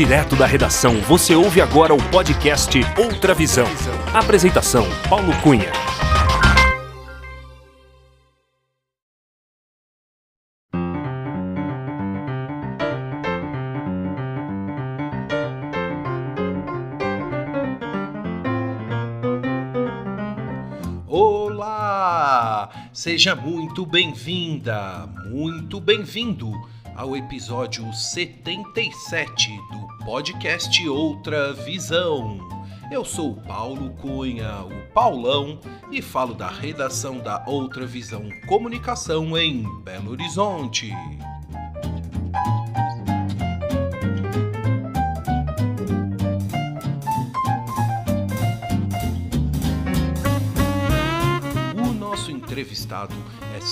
Direto da redação, você ouve agora o podcast Outra Visão. Apresentação: Paulo Cunha. Olá! Seja muito bem-vinda, muito bem-vindo ao episódio 77 do podcast Outra Visão. Eu sou Paulo Cunha, o Paulão, e falo da redação da Outra Visão Comunicação em Belo Horizonte. O nosso entrevistado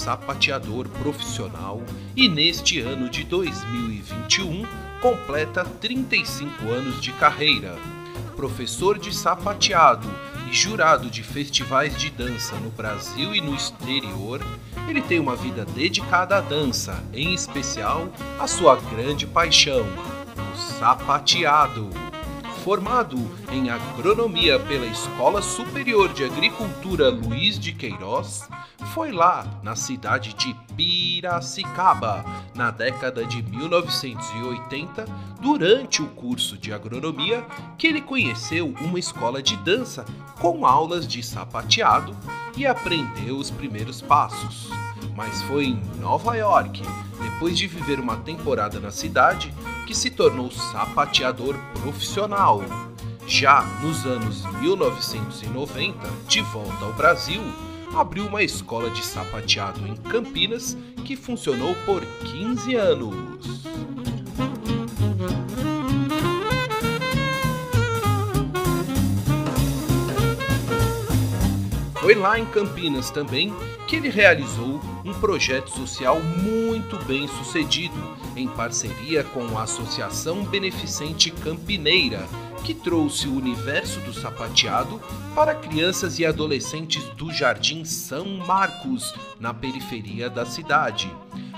sapateador profissional e neste ano de 2021 completa 35 anos de carreira. Professor de sapateado e jurado de festivais de dança no Brasil e no exterior, ele tem uma vida dedicada à dança, em especial à sua grande paixão, o sapateado. Formado em agronomia pela Escola Superior de Agricultura Luiz de Queiroz, foi lá na cidade de Piracicaba, na década de 1980, durante o curso de agronomia, que ele conheceu uma escola de dança com aulas de sapateado e aprendeu os primeiros passos. Mas foi em Nova York, depois de viver uma temporada na cidade, que se tornou sapateador profissional. Já nos anos 1990, de volta ao Brasil, abriu uma escola de sapateado em Campinas que funcionou por 15 anos. Foi lá em Campinas também que ele realizou um projeto social muito bem sucedido, em parceria com a Associação Beneficente Campineira, que trouxe o universo do sapateado para crianças e adolescentes do Jardim São Marcos, na periferia da cidade.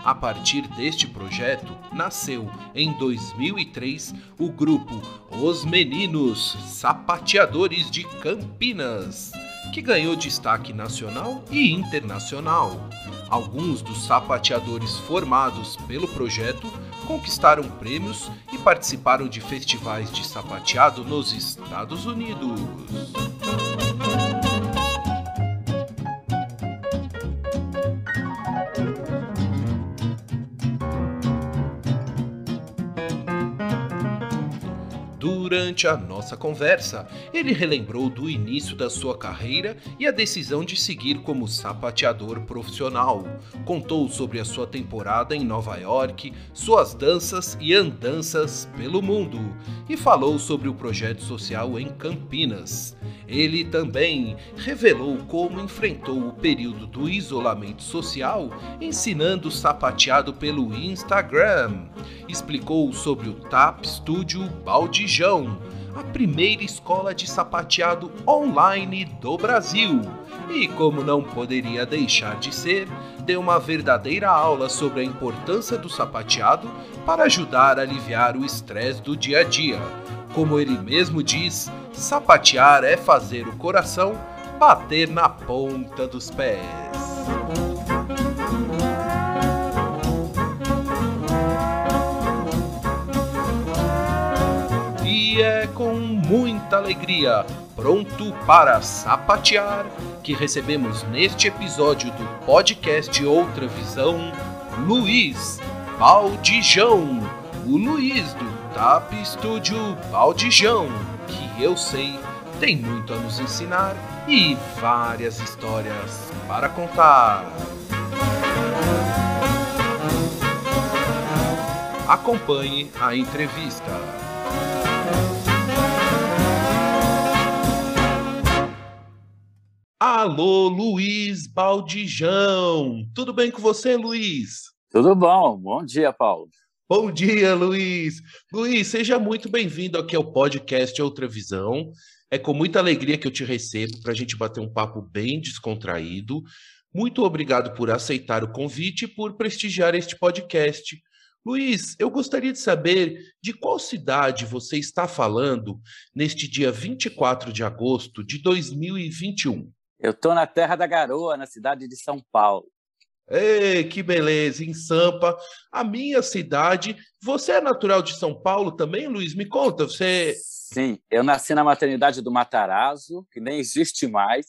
A partir deste projeto, nasceu em 2003 o grupo Os Meninos Sapateadores de Campinas que ganhou destaque nacional e internacional. Alguns dos sapateadores formados pelo projeto conquistaram prêmios e participaram de festivais de sapateado nos Estados Unidos. Durante a nossa conversa, ele relembrou do início da sua carreira e a decisão de seguir como sapateador profissional. Contou sobre a sua temporada em Nova York, suas danças e andanças pelo mundo e falou sobre o projeto social em Campinas. Ele também revelou como enfrentou o período do isolamento social ensinando sapateado pelo Instagram. Explicou sobre o TAP Studio Baldijão, a primeira escola de sapateado online do Brasil. E como não poderia deixar de ser, deu uma verdadeira aula sobre a importância do sapateado para ajudar a aliviar o estresse do dia a dia. Como ele mesmo diz, sapatear é fazer o coração bater na ponta dos pés. E é com muita alegria, pronto para sapatear, que recebemos neste episódio do podcast Outra Visão, Luiz Baldijão, o Luiz do TAP Studio Baldijão, que eu sei tem muito a nos ensinar e várias histórias para contar. Acompanhe a entrevista. Alô, Luiz Baldijão. Tudo bem com você, Luiz? Tudo bom. Bom dia, Paulo. Bom dia, Luiz. Luiz, seja muito bem-vindo aqui ao podcast Outra Visão. É com muita alegria que eu te recebo para a gente bater um papo bem descontraído. Muito obrigado por aceitar o convite e por prestigiar este podcast. Luiz, eu gostaria de saber de qual cidade você está falando neste dia 24 de agosto de 2021. Eu estou na Terra da Garoa, na cidade de São Paulo. Ei, que beleza, em Sampa, a minha cidade. Você é natural de São Paulo também, Luiz? Me conta, você. Sim, eu nasci na maternidade do Matarazzo, que nem existe mais.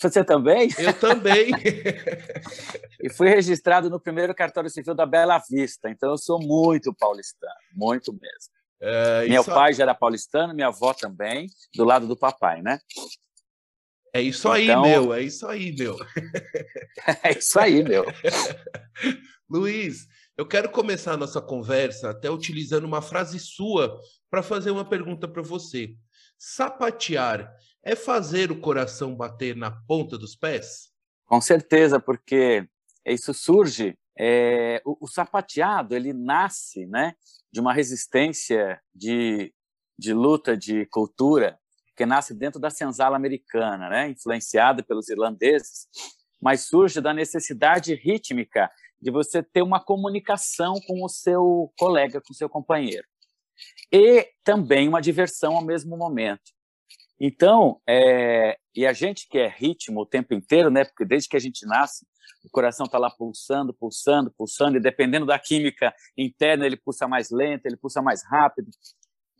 Você também? Eu também. e fui registrado no primeiro cartório civil da Bela Vista, então eu sou muito paulistano, muito mesmo. É, Meu pai já era paulistano, minha avó também, do lado do papai, né? É isso aí, então... meu, é isso aí, meu. é isso aí, meu. Luiz, eu quero começar a nossa conversa até utilizando uma frase sua para fazer uma pergunta para você. Sapatear é fazer o coração bater na ponta dos pés? Com certeza, porque isso surge. É, o, o, sapateado ele nasce, né, de uma resistência de, de luta de cultura que nasce dentro da senzala americana, né, influenciada pelos irlandeses, mas surge da necessidade rítmica de você ter uma comunicação com o seu colega, com o seu companheiro. E também uma diversão ao mesmo momento. Então, é, e a gente que é ritmo o tempo inteiro, né? Porque desde que a gente nasce, o coração está lá pulsando, pulsando, pulsando, e dependendo da química interna, ele pulsa mais lento, ele pulsa mais rápido.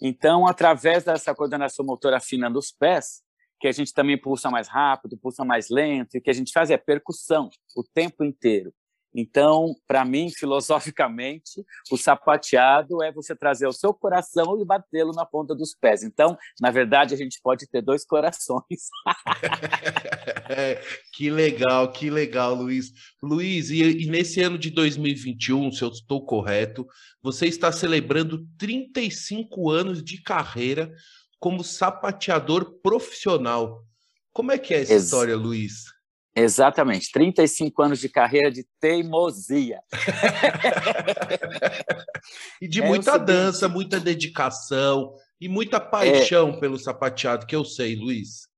Então, através dessa coordenação motora fina dos pés, que a gente também pulsa mais rápido, pulsa mais lento, e o que a gente faz é percussão o tempo inteiro. Então, para mim, filosoficamente, o sapateado é você trazer o seu coração e batê-lo na ponta dos pés. Então, na verdade, a gente pode ter dois corações. é, que legal, que legal, Luiz. Luiz, e, e nesse ano de 2021, se eu estou correto, você está celebrando 35 anos de carreira como sapateador profissional. Como é que é essa Ex história, Luiz? Exatamente, 35 anos de carreira de teimosia. e de é muita dança, muita dedicação e muita paixão é, pelo sapateado, que eu sei, Luiz.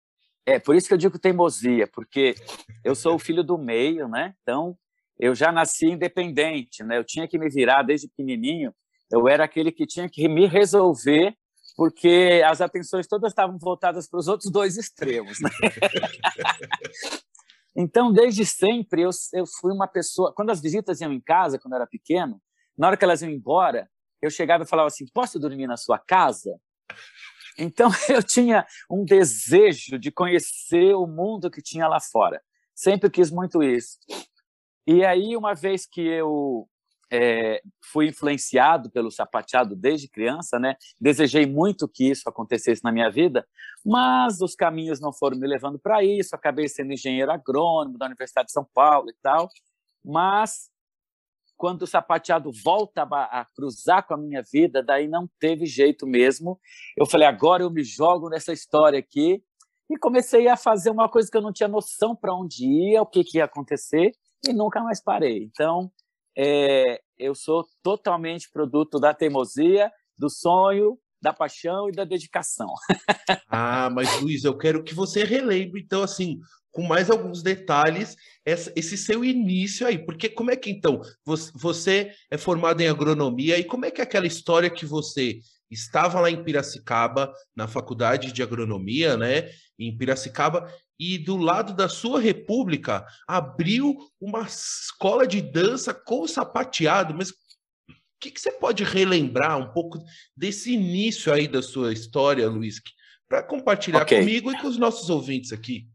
É, por isso que eu digo teimosia, porque eu sou o filho do meio, né? Então, eu já nasci independente, né? Eu tinha que me virar desde pequenininho, eu era aquele que tinha que me resolver porque as atenções todas estavam voltadas para os outros dois extremos. Né? Então, desde sempre, eu, eu fui uma pessoa. Quando as visitas iam em casa, quando eu era pequeno, na hora que elas iam embora, eu chegava e falava assim: posso dormir na sua casa? Então, eu tinha um desejo de conhecer o mundo que tinha lá fora. Sempre quis muito isso. E aí, uma vez que eu é, fui influenciado pelo sapateado desde criança, né? Desejei muito que isso acontecesse na minha vida, mas os caminhos não foram me levando para isso. Acabei sendo engenheiro agrônomo da Universidade de São Paulo e tal. Mas quando o sapateado volta a, a cruzar com a minha vida, daí não teve jeito mesmo. Eu falei, agora eu me jogo nessa história aqui e comecei a fazer uma coisa que eu não tinha noção para onde ia, o que, que ia acontecer e nunca mais parei. Então é, eu sou totalmente produto da teimosia, do sonho, da paixão e da dedicação. ah, mas Luiz, eu quero que você relembre, então, assim, com mais alguns detalhes, esse seu início aí, porque como é que então você é formado em agronomia e como é que é aquela história que você estava lá em Piracicaba, na faculdade de agronomia, né, em Piracicaba, e do lado da sua república abriu uma escola de dança com sapateado. Mas que, que, você pode relembrar um pouco desse início aí da sua história, Luiz, para compartilhar okay. comigo e com os nossos ouvintes aqui?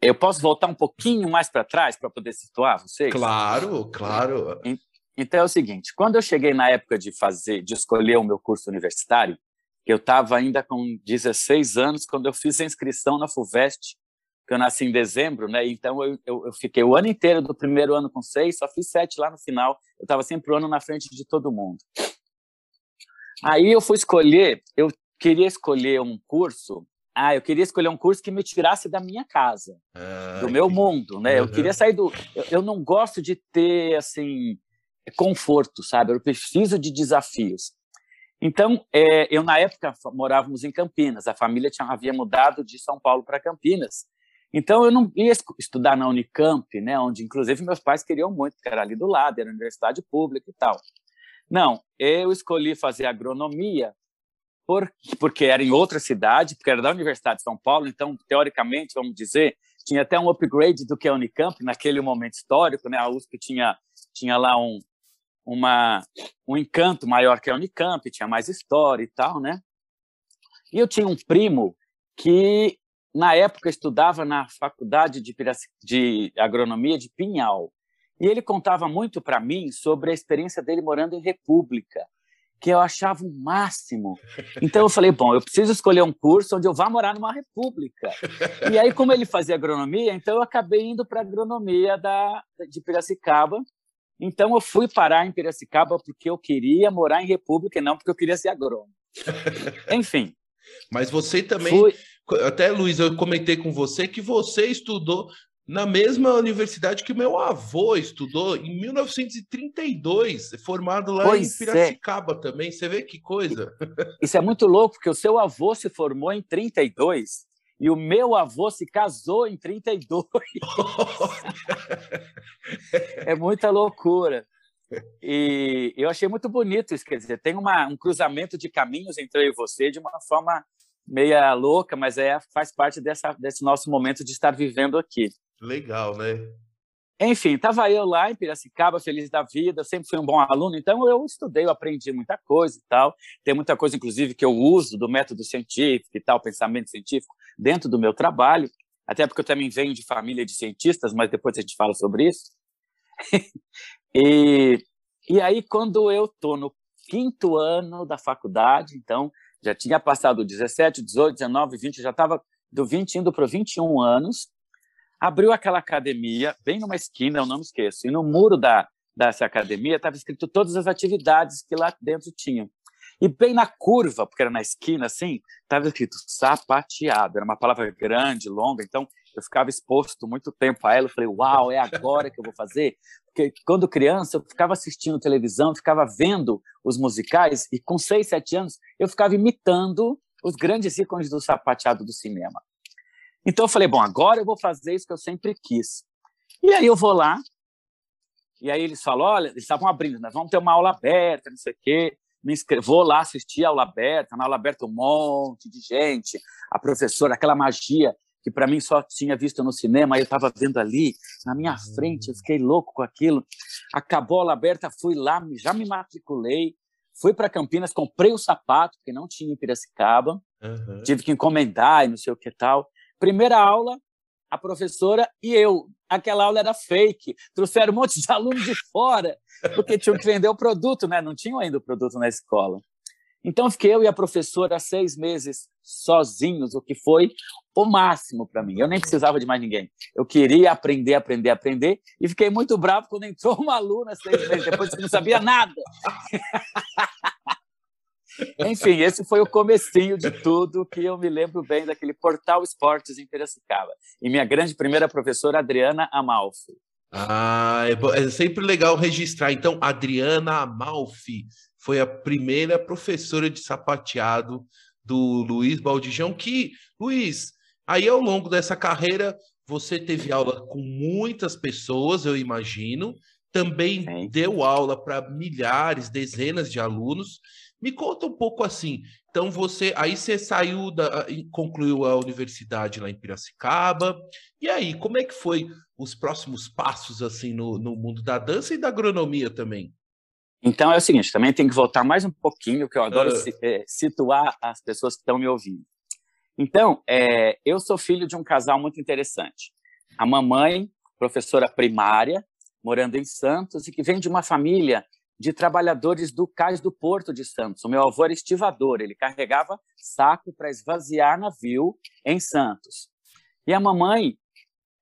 Eu posso voltar um pouquinho mais para trás para poder situar vocês? Claro, claro. Então é o seguinte: quando eu cheguei na época de fazer, de escolher o meu curso universitário, eu estava ainda com 16 anos quando eu fiz a inscrição na Fuvest que eu nasci em dezembro, né? Então eu, eu, eu, fiquei o ano inteiro do primeiro ano com seis, só fiz sete lá no final. Eu estava sempre o um ano na frente de todo mundo. Aí eu fui escolher, eu queria escolher um curso. Ah, eu queria escolher um curso que me tirasse da minha casa, ah, do meu que... mundo, né? Uhum. Eu queria sair do. Eu, eu não gosto de ter assim conforto, sabe? Eu preciso de desafios. Então, é, eu na época morávamos em Campinas, a família tinha, havia mudado de São Paulo para Campinas. Então, eu não ia estudar na Unicamp, né, onde, inclusive, meus pais queriam muito, porque era ali do lado, era universidade pública e tal. Não, eu escolhi fazer agronomia porque era em outra cidade, porque era da Universidade de São Paulo, então, teoricamente, vamos dizer, tinha até um upgrade do que a Unicamp naquele momento histórico, né? A USP tinha, tinha lá um, uma, um encanto maior que a Unicamp, tinha mais história e tal, né? E eu tinha um primo que, na época, estudava na faculdade de, de agronomia de Pinhal. E ele contava muito para mim sobre a experiência dele morando em República, que eu achava o máximo. Então eu falei, bom, eu preciso escolher um curso onde eu vá morar numa república. E aí, como ele fazia agronomia, então eu acabei indo para agronomia da, de Piracicaba. Então eu fui parar em Piracicaba porque eu queria morar em república e não porque eu queria ser agrônomo. Enfim. Mas você também, fui... até Luiz, eu comentei com você que você estudou na mesma universidade que meu avô estudou em 1932, formado lá pois em é. Piracicaba é. também. Você vê que coisa. Isso é muito louco, porque o seu avô se formou em 32 e o meu avô se casou em 32. é muita loucura. E eu achei muito bonito isso, quer dizer, tem uma, um cruzamento de caminhos entre eu e você de uma forma meia louca, mas é, faz parte dessa, desse nosso momento de estar vivendo aqui. Legal, né? Enfim, estava eu lá em Piracicaba, feliz da vida, sempre fui um bom aluno, então eu estudei, eu aprendi muita coisa e tal. Tem muita coisa, inclusive, que eu uso do método científico e tal, pensamento científico, dentro do meu trabalho, até porque eu também venho de família de cientistas, mas depois a gente fala sobre isso. e, e aí, quando eu estou no quinto ano da faculdade, então já tinha passado 17, 18, 19, 20, já estava do 20 indo para 21 anos, abriu aquela academia, bem numa esquina, eu não me esqueço, e no muro da, dessa academia estava escrito todas as atividades que lá dentro tinham. E bem na curva, porque era na esquina assim, estava escrito sapateado. Era uma palavra grande, longa, então eu ficava exposto muito tempo a ela. Eu falei, uau, é agora que eu vou fazer. Porque quando criança eu ficava assistindo televisão, ficava vendo os musicais, e com seis, sete anos eu ficava imitando os grandes ícones do sapateado do cinema. Então eu falei, bom, agora eu vou fazer isso que eu sempre quis. E aí eu vou lá, e aí eles falam, olha, eles estavam abrindo, nós vamos ter uma aula aberta, não sei o quê. Me inscrevo, vou lá assistir a aula aberta, na aula aberta um monte de gente, a professora, aquela magia que para mim só tinha visto no cinema, eu estava vendo ali, na minha frente, eu fiquei louco com aquilo. Acabou a aula aberta, fui lá, já me matriculei, fui para Campinas, comprei o sapato, porque não tinha em Piracicaba, uhum. tive que encomendar e não sei o que tal. Primeira aula, a professora e eu. Aquela aula era fake. Trouxeram um monte de alunos de fora, porque tinham que vender o produto, né? Não tinham ainda o produto na escola. Então, fiquei eu e a professora seis meses sozinhos, o que foi o máximo para mim. Eu nem precisava de mais ninguém. Eu queria aprender, aprender, aprender, e fiquei muito bravo quando entrou uma aluna seis meses depois que não sabia nada. Enfim, esse foi o comecinho de tudo que eu me lembro bem daquele Portal Esportes em Piracicaba. E minha grande primeira professora, Adriana Amalfi. Ah, é, é sempre legal registrar. Então, Adriana Amalfi foi a primeira professora de sapateado do Luiz Baldijão, que, Luiz, aí ao longo dessa carreira, você teve aula com muitas pessoas, eu imagino, também Sim. deu aula para milhares, dezenas de alunos, me conta um pouco assim. Então você, aí você saiu da, concluiu a universidade lá em Piracicaba. E aí, como é que foi os próximos passos assim no, no mundo da dança e da agronomia também? Então é o seguinte, também tem que voltar mais um pouquinho, que eu adoro uh. situar as pessoas que estão me ouvindo. Então, é, eu sou filho de um casal muito interessante. A mamãe, professora primária, morando em Santos, e que vem de uma família de trabalhadores do cais do Porto de Santos. O meu avô era estivador, ele carregava saco para esvaziar navio em Santos. E a mamãe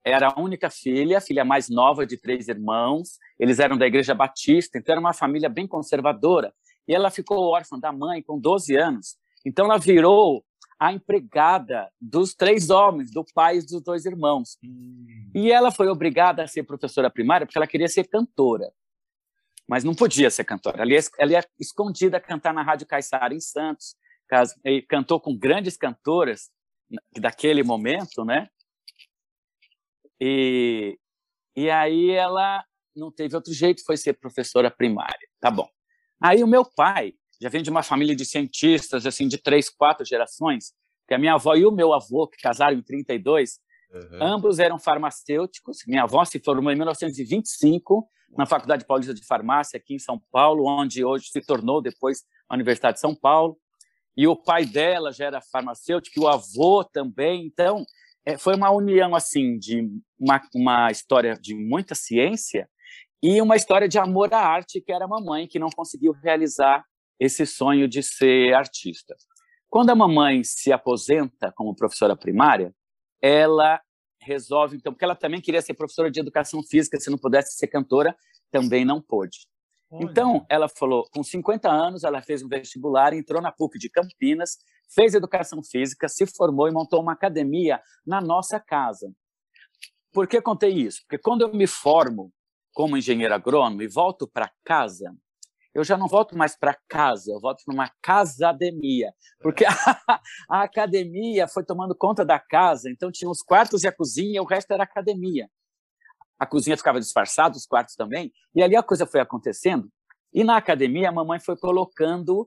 era a única filha, a filha mais nova de três irmãos. Eles eram da Igreja Batista, então era uma família bem conservadora. E ela ficou órfã da mãe com 12 anos. Então ela virou a empregada dos três homens, do pai e dos dois irmãos. Hum. E ela foi obrigada a ser professora primária porque ela queria ser cantora mas não podia ser cantora. Ela ia, ela ia escondida cantar na Rádio Caiçara, em Santos. E cantou com grandes cantoras daquele momento, né? E, e aí ela não teve outro jeito, foi ser professora primária. Tá bom. Aí o meu pai já vem de uma família de cientistas, assim, de três, quatro gerações, que a minha avó e o meu avô, que casaram em 32, uhum. ambos eram farmacêuticos. Minha avó se formou em 1925 na Faculdade Paulista de Farmácia, aqui em São Paulo, onde hoje se tornou depois a Universidade de São Paulo. E o pai dela já era farmacêutico, e o avô também. Então, é, foi uma união assim de uma, uma história de muita ciência e uma história de amor à arte, que era a mamãe, que não conseguiu realizar esse sonho de ser artista. Quando a mamãe se aposenta como professora primária, ela resolve, então, porque ela também queria ser professora de educação física, se não pudesse ser cantora, também não pôde. Olha. Então, ela falou, com 50 anos, ela fez um vestibular, entrou na PUC de Campinas, fez educação física, se formou e montou uma academia na nossa casa. Por que contei isso? Porque quando eu me formo como engenheiro agrônomo e volto para casa, eu já não volto mais para casa, eu volto para uma casademia, porque a, a, academia foi tomando conta da casa, então tinha os quartos e a cozinha, e o resto era academia. A cozinha ficava disfarçada, os quartos também, e ali a coisa foi acontecendo. E na academia a mamãe foi colocando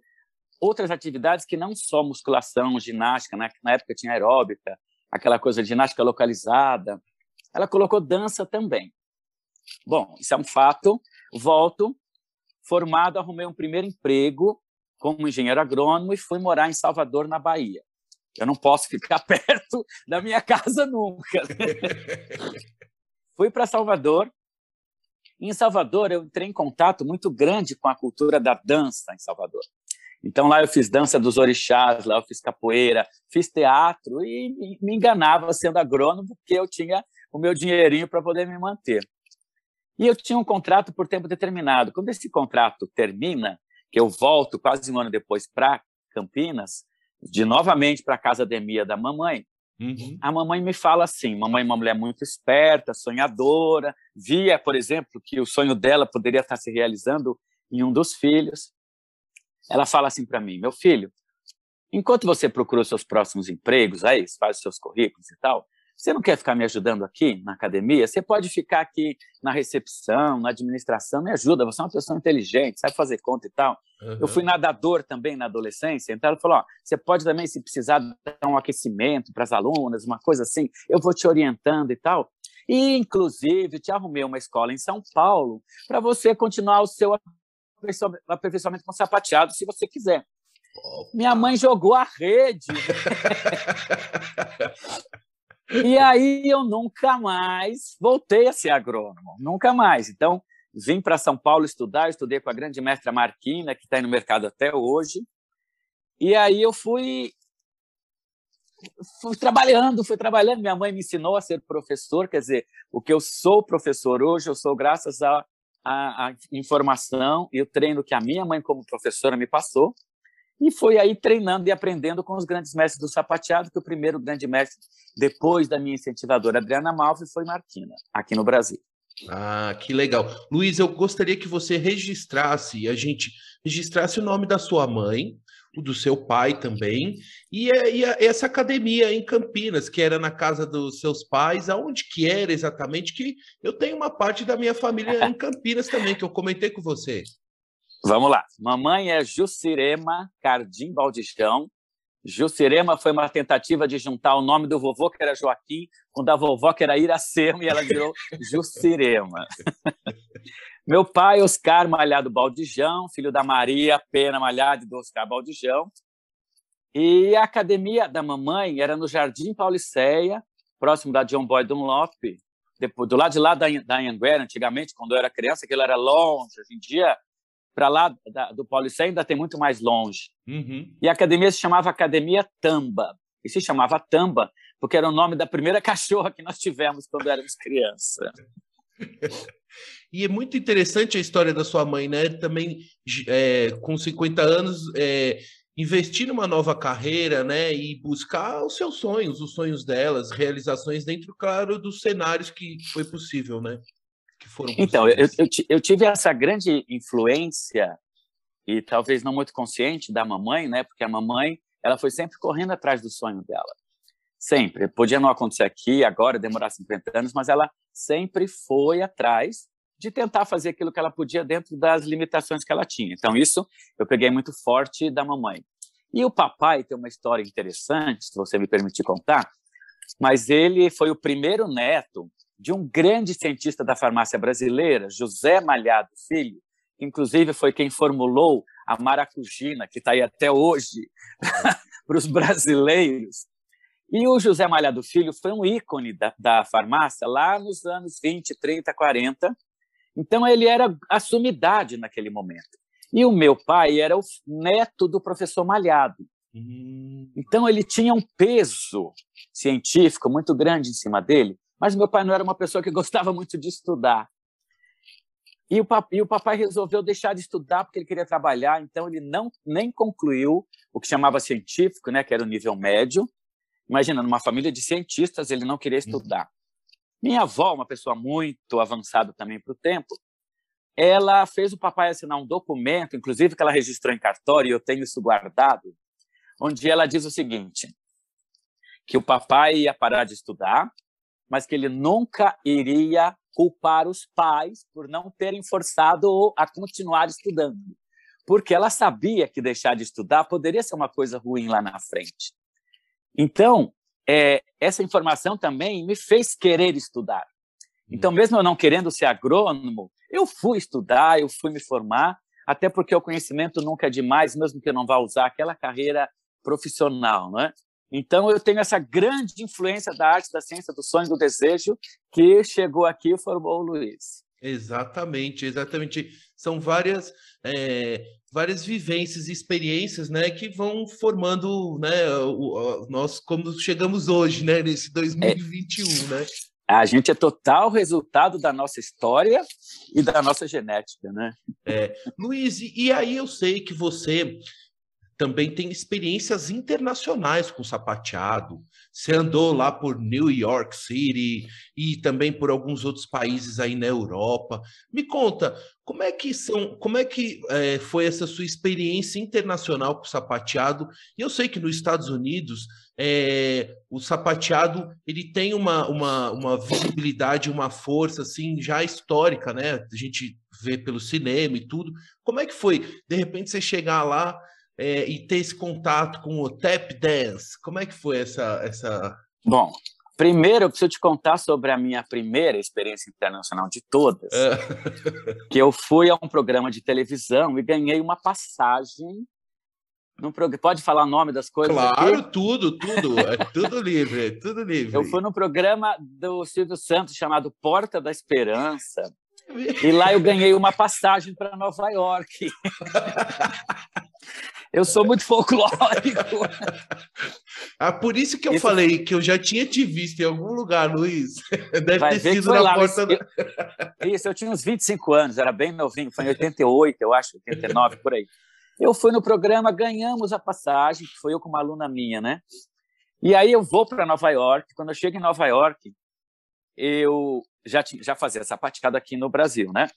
outras atividades que não só musculação, ginástica, né? na época tinha aeróbica, aquela coisa de ginástica localizada. Ela colocou dança também. Bom, isso é um fato. Volto, formado, arrumei um primeiro emprego como engenheiro agrônomo e fui morar em Salvador, na Bahia. Eu não posso ficar perto da minha casa nunca. fui para Salvador. Em Salvador, eu entrei em contato muito grande com a cultura da dança em Salvador. Então lá eu fiz dança dos orixás, lá eu fiz capoeira, fiz teatro e me enganava sendo agrônomo porque eu tinha o meu dinheirinho para poder me manter. E eu tinha um contrato por tempo determinado. Quando esse contrato termina, que eu volto quase um ano depois para Campinas, de novamente para a casa Demia da mamãe, uhum. a mamãe me fala assim: mamãe é uma mulher muito esperta, sonhadora, via, por exemplo, que o sonho dela poderia estar se realizando em um dos filhos. Ela fala assim para mim: meu filho, enquanto você procura os seus próximos empregos, aí faz os seus currículos e tal, você não quer ficar me ajudando aqui na academia? Você pode ficar aqui na recepção, na administração, me ajuda. Você é uma pessoa inteligente, sabe fazer conta e tal. Uhum. Eu fui nadador também na adolescência, então ela falou: ó, você pode também, se precisar, dar um aquecimento para as alunas, uma coisa assim, eu vou te orientando e tal. E, inclusive, te arrumei uma escola em São Paulo para você continuar o seu aperfeiçoamento com sapateado, se você quiser. Minha mãe jogou a rede. e aí eu nunca mais voltei a ser agrônomo, nunca mais. Então, vim para São Paulo estudar, estudei com a grande mestra Marquina, que está aí no mercado até hoje. E aí eu fui fui trabalhando, fui trabalhando. Minha mãe me ensinou a ser professor, quer dizer, o que eu sou professor hoje, eu sou graças a a, a informação e o treino que a minha mãe, como professora, me passou. E foi aí treinando e aprendendo com os grandes mestres do sapateado, que o primeiro grande mestre, depois da minha incentivadora Adriana Malve, foi Martina, aqui no Brasil. Ah, que legal. Luiz, eu gostaria que você registrasse, a gente registrasse o nome da sua mãe, o do seu pai também, e, e essa academia em Campinas, que era na casa dos seus pais, aonde que era exatamente? Que eu tenho uma parte da minha família em Campinas também, que eu comentei com você. Vamos lá. Mamãe é Jucirema Cardim Baldistão. Jucirema foi uma tentativa de juntar o nome do vovô, que era Joaquim, com o da vovó, que era Iracema, e ela virou Jucirema. Meu pai, Oscar Malhado Baldijão, filho da Maria Pena Malhado e do Oscar Baldijão. E a academia da mamãe era no Jardim Pauliceia, próximo da John Boy Dunlop, depois, do lado de lá da, da Anhanguera, antigamente, quando eu era criança, aquilo era longe. Hoje em dia, para lá da, do Pauliceia ainda tem muito mais longe. Uhum. E a academia se chamava Academia Tamba. E se chamava Tamba porque era o nome da primeira cachorra que nós tivemos quando éramos criança. E é muito interessante a história da sua mãe, né? Também é, com 50 anos, é, investir numa nova carreira, né? E buscar os seus sonhos, os sonhos delas, realizações dentro, claro, dos cenários que foi possível, né? Que foram então, eu, eu, eu tive essa grande influência e talvez não muito consciente da mamãe, né? Porque a mamãe, ela foi sempre correndo atrás do sonho dela. Sempre. Podia não acontecer aqui, agora, demorar 50 anos, mas ela sempre foi atrás de tentar fazer aquilo que ela podia dentro das limitações que ela tinha. Então, isso eu peguei muito forte da mamãe. E o papai tem uma história interessante, se você me permitir contar, mas ele foi o primeiro neto de um grande cientista da farmácia brasileira, José Malhado Filho, que inclusive foi quem formulou a maracujina, que está aí até hoje para os brasileiros. E o José Malhado Filho foi um ícone da, da farmácia lá nos anos 20, 30, 40, então, ele era a sumidade naquele momento. E o meu pai era o neto do professor Malhado. Hum. Então, ele tinha um peso científico muito grande em cima dele, mas meu pai não era uma pessoa que gostava muito de estudar. E o, papai, e o papai resolveu deixar de estudar porque ele queria trabalhar, então ele não nem concluiu o que chamava científico, né, que era o nível médio. Imagina, numa família de cientistas, ele não queria estudar. Minha avó, uma pessoa muito avançada também para o tempo, ela fez o papai assinar um documento, inclusive que ela registrou em cartório, e eu tenho isso guardado, onde ela diz o seguinte: que o papai ia parar de estudar, mas que ele nunca iria culpar os pais por não terem forçado a continuar estudando, porque ela sabia que deixar de estudar poderia ser uma coisa ruim lá na frente. Então, é, essa informação também me fez querer estudar. Então, mesmo eu não querendo ser agrônomo, eu fui estudar, eu fui me formar, até porque o conhecimento nunca é demais, mesmo que eu não vá usar aquela carreira profissional, não é? Então, eu tenho essa grande influência da arte, da ciência, do sonho, do desejo, que chegou aqui e formou o Luiz. Exatamente, exatamente. São várias, é, várias vivências e experiências, né, que vão formando, né, o, o, nós como chegamos hoje, né, nesse 2021, é, né? A gente é total resultado da nossa história e da nossa genética, né? É, Luiz, e aí eu sei que você também tem experiências internacionais com sapateado. Você andou lá por New York City e também por alguns outros países aí na Europa. Me conta, como é que são, como é que é, foi essa sua experiência internacional com sapateado? E eu sei que nos Estados Unidos é, o sapateado ele tem uma, uma, uma visibilidade, uma força assim já histórica, né? A gente vê pelo cinema e tudo. Como é que foi? De repente você chegar lá é, e ter esse contato com o tap dance? Como é que foi essa, essa... Bom, primeiro eu preciso te contar sobre a minha primeira experiência internacional de todas, é. que eu fui a um programa de televisão e ganhei uma passagem prog... Pode falar o nome das coisas? Claro, aqui? tudo, tudo. É tudo livre, tudo livre. Eu fui no programa do Silvio Santos chamado Porta da Esperança. E lá eu ganhei uma passagem para Nova York. Eu sou muito folclórico. ah, por isso que eu isso... falei que eu já tinha te visto em algum lugar, Luiz. Deve Vai ter sido na lá, porta. Eu... Isso, eu tinha uns 25 anos, era bem novinho, foi em 88, eu acho, 89, por aí. Eu fui no programa, ganhamos a passagem, que foi eu com uma aluna minha, né? E aí eu vou para Nova York. Quando eu chego em Nova York, eu já, tinha, já fazia sapateado aqui no Brasil, né?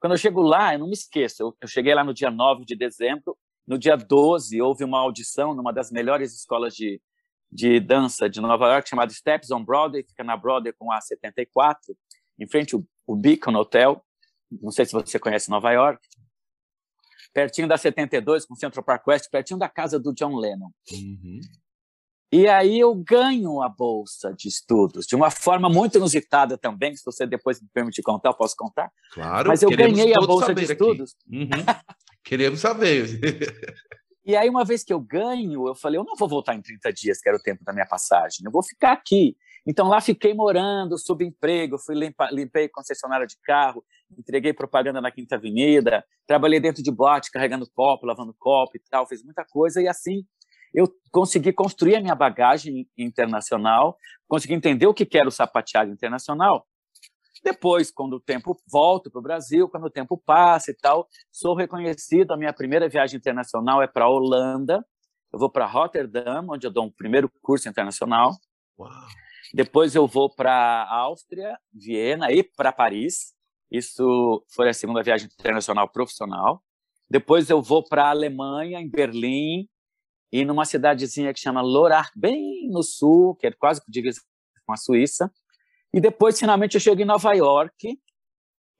Quando eu chego lá, eu não me esqueço, eu, eu cheguei lá no dia 9 de dezembro, no dia 12, houve uma audição numa das melhores escolas de, de dança de Nova York, chamada Steps on Broadway, fica na Broadway com a 74, em frente ao, Beacon Hotel. Não sei se você conhece Nova York. Pertinho da 72, com Central Park West, pertinho da casa do John Lennon. Uhum. E aí eu ganho a bolsa de estudos, de uma forma muito inusitada também, se você depois me permitir contar, eu posso contar? Claro, Mas eu ganhei a bolsa de estudos. Uhum. Queremos saber. E aí, uma vez que eu ganho, eu falei, eu não vou voltar em 30 dias, que era o tempo da minha passagem, eu vou ficar aqui. Então, lá fiquei morando, subemprego, fui limpa, limpei concessionária de carro, entreguei propaganda na Quinta Avenida, trabalhei dentro de boate, carregando copo, lavando copo e tal, fiz muita coisa, e assim eu consegui construir a minha bagagem internacional, consegui entender o que era o sapateado internacional, depois, quando o tempo volta para o Brasil, quando o tempo passa e tal, sou reconhecido. A minha primeira viagem internacional é para a Holanda. Eu vou para Rotterdam, onde eu dou um primeiro curso internacional. Uau. Depois eu vou para a Áustria, Viena e para Paris. Isso foi a segunda viagem internacional profissional. Depois eu vou para a Alemanha, em Berlim, e numa cidadezinha que chama Lorach, bem no sul, que é quase divisa com a Suíça. E depois, finalmente, eu chego em Nova York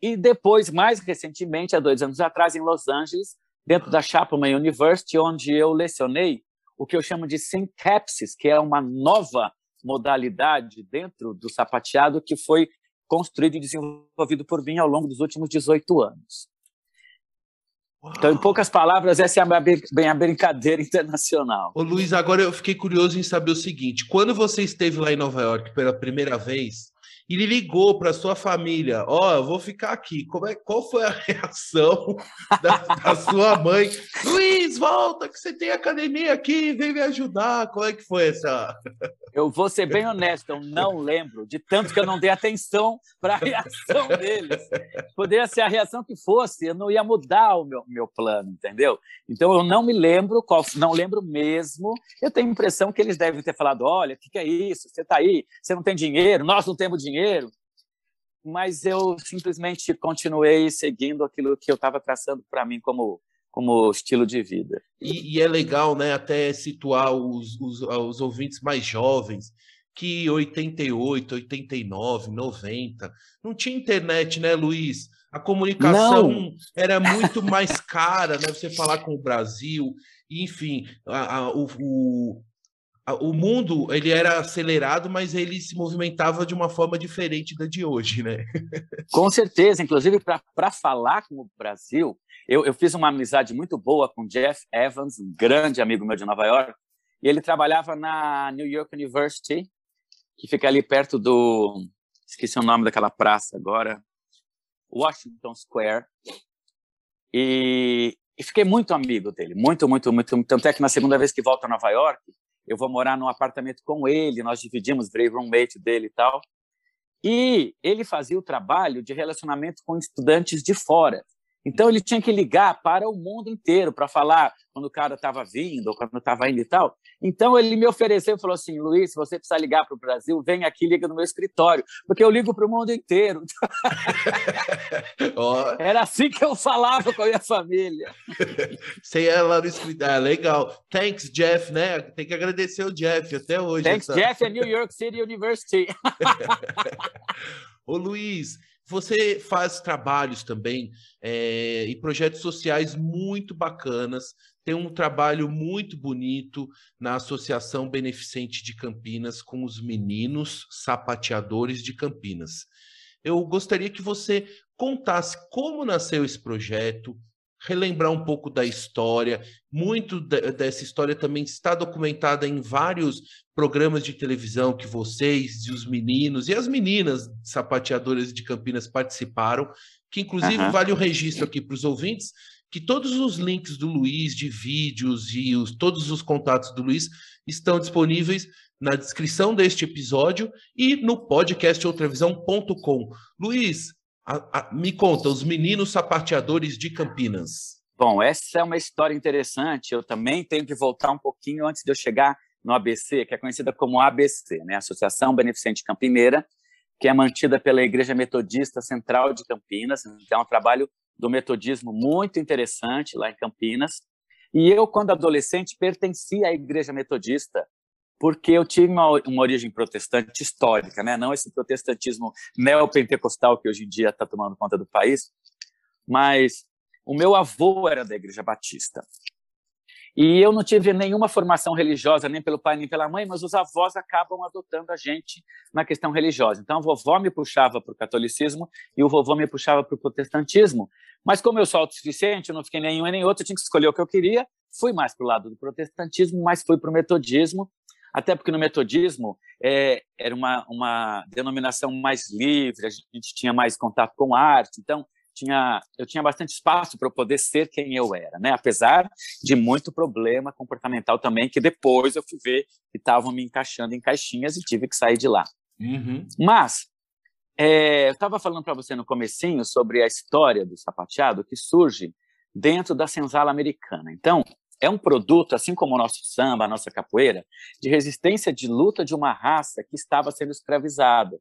e depois, mais recentemente, há dois anos atrás, em Los Angeles, dentro da Chapman University, onde eu lecionei o que eu chamo de syncapsis, que é uma nova modalidade dentro do sapateado que foi construído e desenvolvido por mim ao longo dos últimos 18 anos. Então, em poucas palavras, essa é a bem a brincadeira internacional. Ô, Luiz, agora eu fiquei curioso em saber o seguinte: quando você esteve lá em Nova York pela primeira vez, ele ligou para sua família, ó, oh, eu vou ficar aqui. Como é, qual foi a reação da, da, sua mãe? Luiz, volta, que você tem academia aqui, vem me ajudar. Como é que foi essa? Eu vou ser bem honesto, eu não lembro, de tanto que eu não dei atenção para a reação deles. Poderia ser a reação que fosse, eu não ia mudar o meu, meu plano, entendeu? Então eu não me lembro, qual, não lembro mesmo. Eu tenho a impressão que eles devem ter falado: olha, o que, que é isso? Você está aí, você não tem dinheiro, nós não temos dinheiro dinheiro, mas eu simplesmente continuei seguindo aquilo que eu estava traçando para mim como como estilo de vida. E, e, é legal, né, até situar os, os, os ouvintes mais jovens que 88, 89, 90 não tinha internet, né, Luiz? A comunicação não. era muito mais cara, né? Você falar com o Brasil, enfim, a, a, o, o, o mundo ele era acelerado, mas ele se movimentava de uma forma diferente da de hoje, né? Com certeza, inclusive para falar com o Brasil, eu, eu, fiz uma amizade muito boa com Jeff Evans, um grande amigo meu de Nova York, e ele trabalhava na New York University, que fica ali perto do, esqueci o nome daquela praça agora, Washington Square, e, e fiquei muito amigo dele, muito, muito, muito, tanto é que na segunda vez que volto a Nova York, eu vou morar num apartamento com ele, nós dividimos, virei roommate dele e tal. E ele fazia o trabalho de relacionamento com estudantes de fora. Então ele tinha que ligar para o mundo inteiro para falar quando o cara estava vindo ou quando estava indo e tal. Então ele me ofereceu e falou assim: Luiz, se você precisar ligar para o Brasil, vem aqui, liga no meu escritório, porque eu ligo para o mundo inteiro. oh. Era assim que eu falava com a minha família. Você ia lá no escritório, ah, legal. Thanks, Jeff, né? Tem que agradecer o Jeff até hoje. Thanks, essa... Jeff, é New York City University. Ô Luiz, você faz trabalhos também é, e projetos sociais muito bacanas. Tem um trabalho muito bonito na Associação Beneficente de Campinas com os meninos sapateadores de Campinas. Eu gostaria que você contasse como nasceu esse projeto, relembrar um pouco da história. Muito dessa história também está documentada em vários programas de televisão que vocês e os meninos e as meninas sapateadoras de Campinas participaram, que inclusive uhum. vale o registro aqui para os ouvintes, que todos os links do Luiz de vídeos e os, todos os contatos do Luiz estão disponíveis na descrição deste episódio e no podcast outravisão.com. Luiz, a, a, me conta, os meninos sapateadores de Campinas. Bom, essa é uma história interessante. Eu também tenho que voltar um pouquinho antes de eu chegar no ABC, que é conhecida como ABC, né? Associação Beneficente Campineira, que é mantida pela Igreja Metodista Central de Campinas. Então, é um trabalho do metodismo muito interessante lá em Campinas. E eu, quando adolescente, pertencia à Igreja Metodista porque eu tive uma, uma origem protestante histórica, né? não esse protestantismo neopentecostal que hoje em dia está tomando conta do país, mas o meu avô era da Igreja Batista. E eu não tive nenhuma formação religiosa, nem pelo pai nem pela mãe, mas os avós acabam adotando a gente na questão religiosa. Então, a vovó me puxava para o catolicismo e o vovô me puxava para o protestantismo. Mas, como eu sou autossuficiente, eu não fiquei nenhum nem outro, eu tinha que escolher o que eu queria. Fui mais para o lado do protestantismo, mas fui para o metodismo até porque no metodismo é, era uma, uma denominação mais livre, a gente tinha mais contato com arte, então tinha, eu tinha bastante espaço para eu poder ser quem eu era, né? apesar de muito problema comportamental também, que depois eu fui ver que estavam me encaixando em caixinhas e tive que sair de lá. Uhum. Mas, é, eu estava falando para você no comecinho sobre a história do sapateado que surge dentro da senzala americana. Então, é um produto, assim como o nosso samba, a nossa capoeira, de resistência de luta de uma raça que estava sendo escravizada.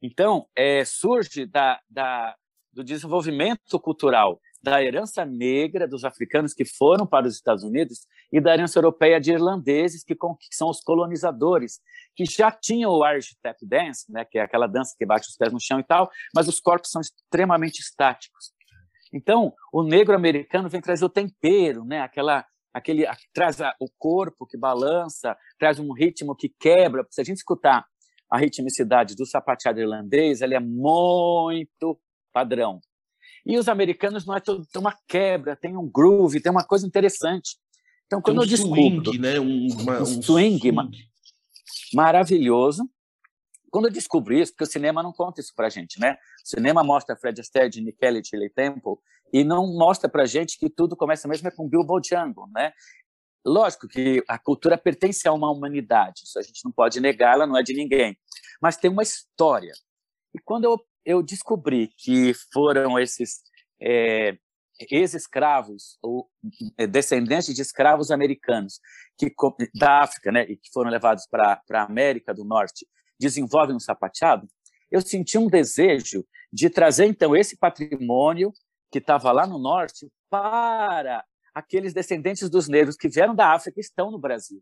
Então, é, surge da, da, do desenvolvimento cultural da herança negra dos africanos que foram para os Estados Unidos e da herança europeia de irlandeses que, que são os colonizadores, que já tinham o Irish Tap Dance, né, que é aquela dança que bate os pés no chão e tal, mas os corpos são extremamente estáticos. Então, o negro americano vem trazer o tempero, né, aquela aquele traz o corpo que balança, traz um ritmo que quebra. Se a gente escutar a ritmicidade do sapateado irlandês, ele é muito padrão. E os americanos não é todo, tem uma quebra, tem um groove, tem uma coisa interessante. Então, quando um eu descubro swing, né? um, uma, um, um swing, swing, maravilhoso, quando eu descobri isso, porque o cinema não conta isso para gente, né? O cinema mostra Fred Astaire, Gene Kelly, Shirley Temple, e não mostra para gente que tudo começa mesmo é com Bilbo Django, né? Lógico que a cultura pertence a uma humanidade, isso a gente não pode negar, ela não é de ninguém, mas tem uma história. E quando eu, eu descobri que foram esses é, ex-escravos ou é, descendentes de escravos americanos que da África, né, e que foram levados para a América do Norte desenvolvem um sapateado, eu senti um desejo de trazer, então, esse patrimônio que estava lá no norte para aqueles descendentes dos negros que vieram da África e estão no Brasil.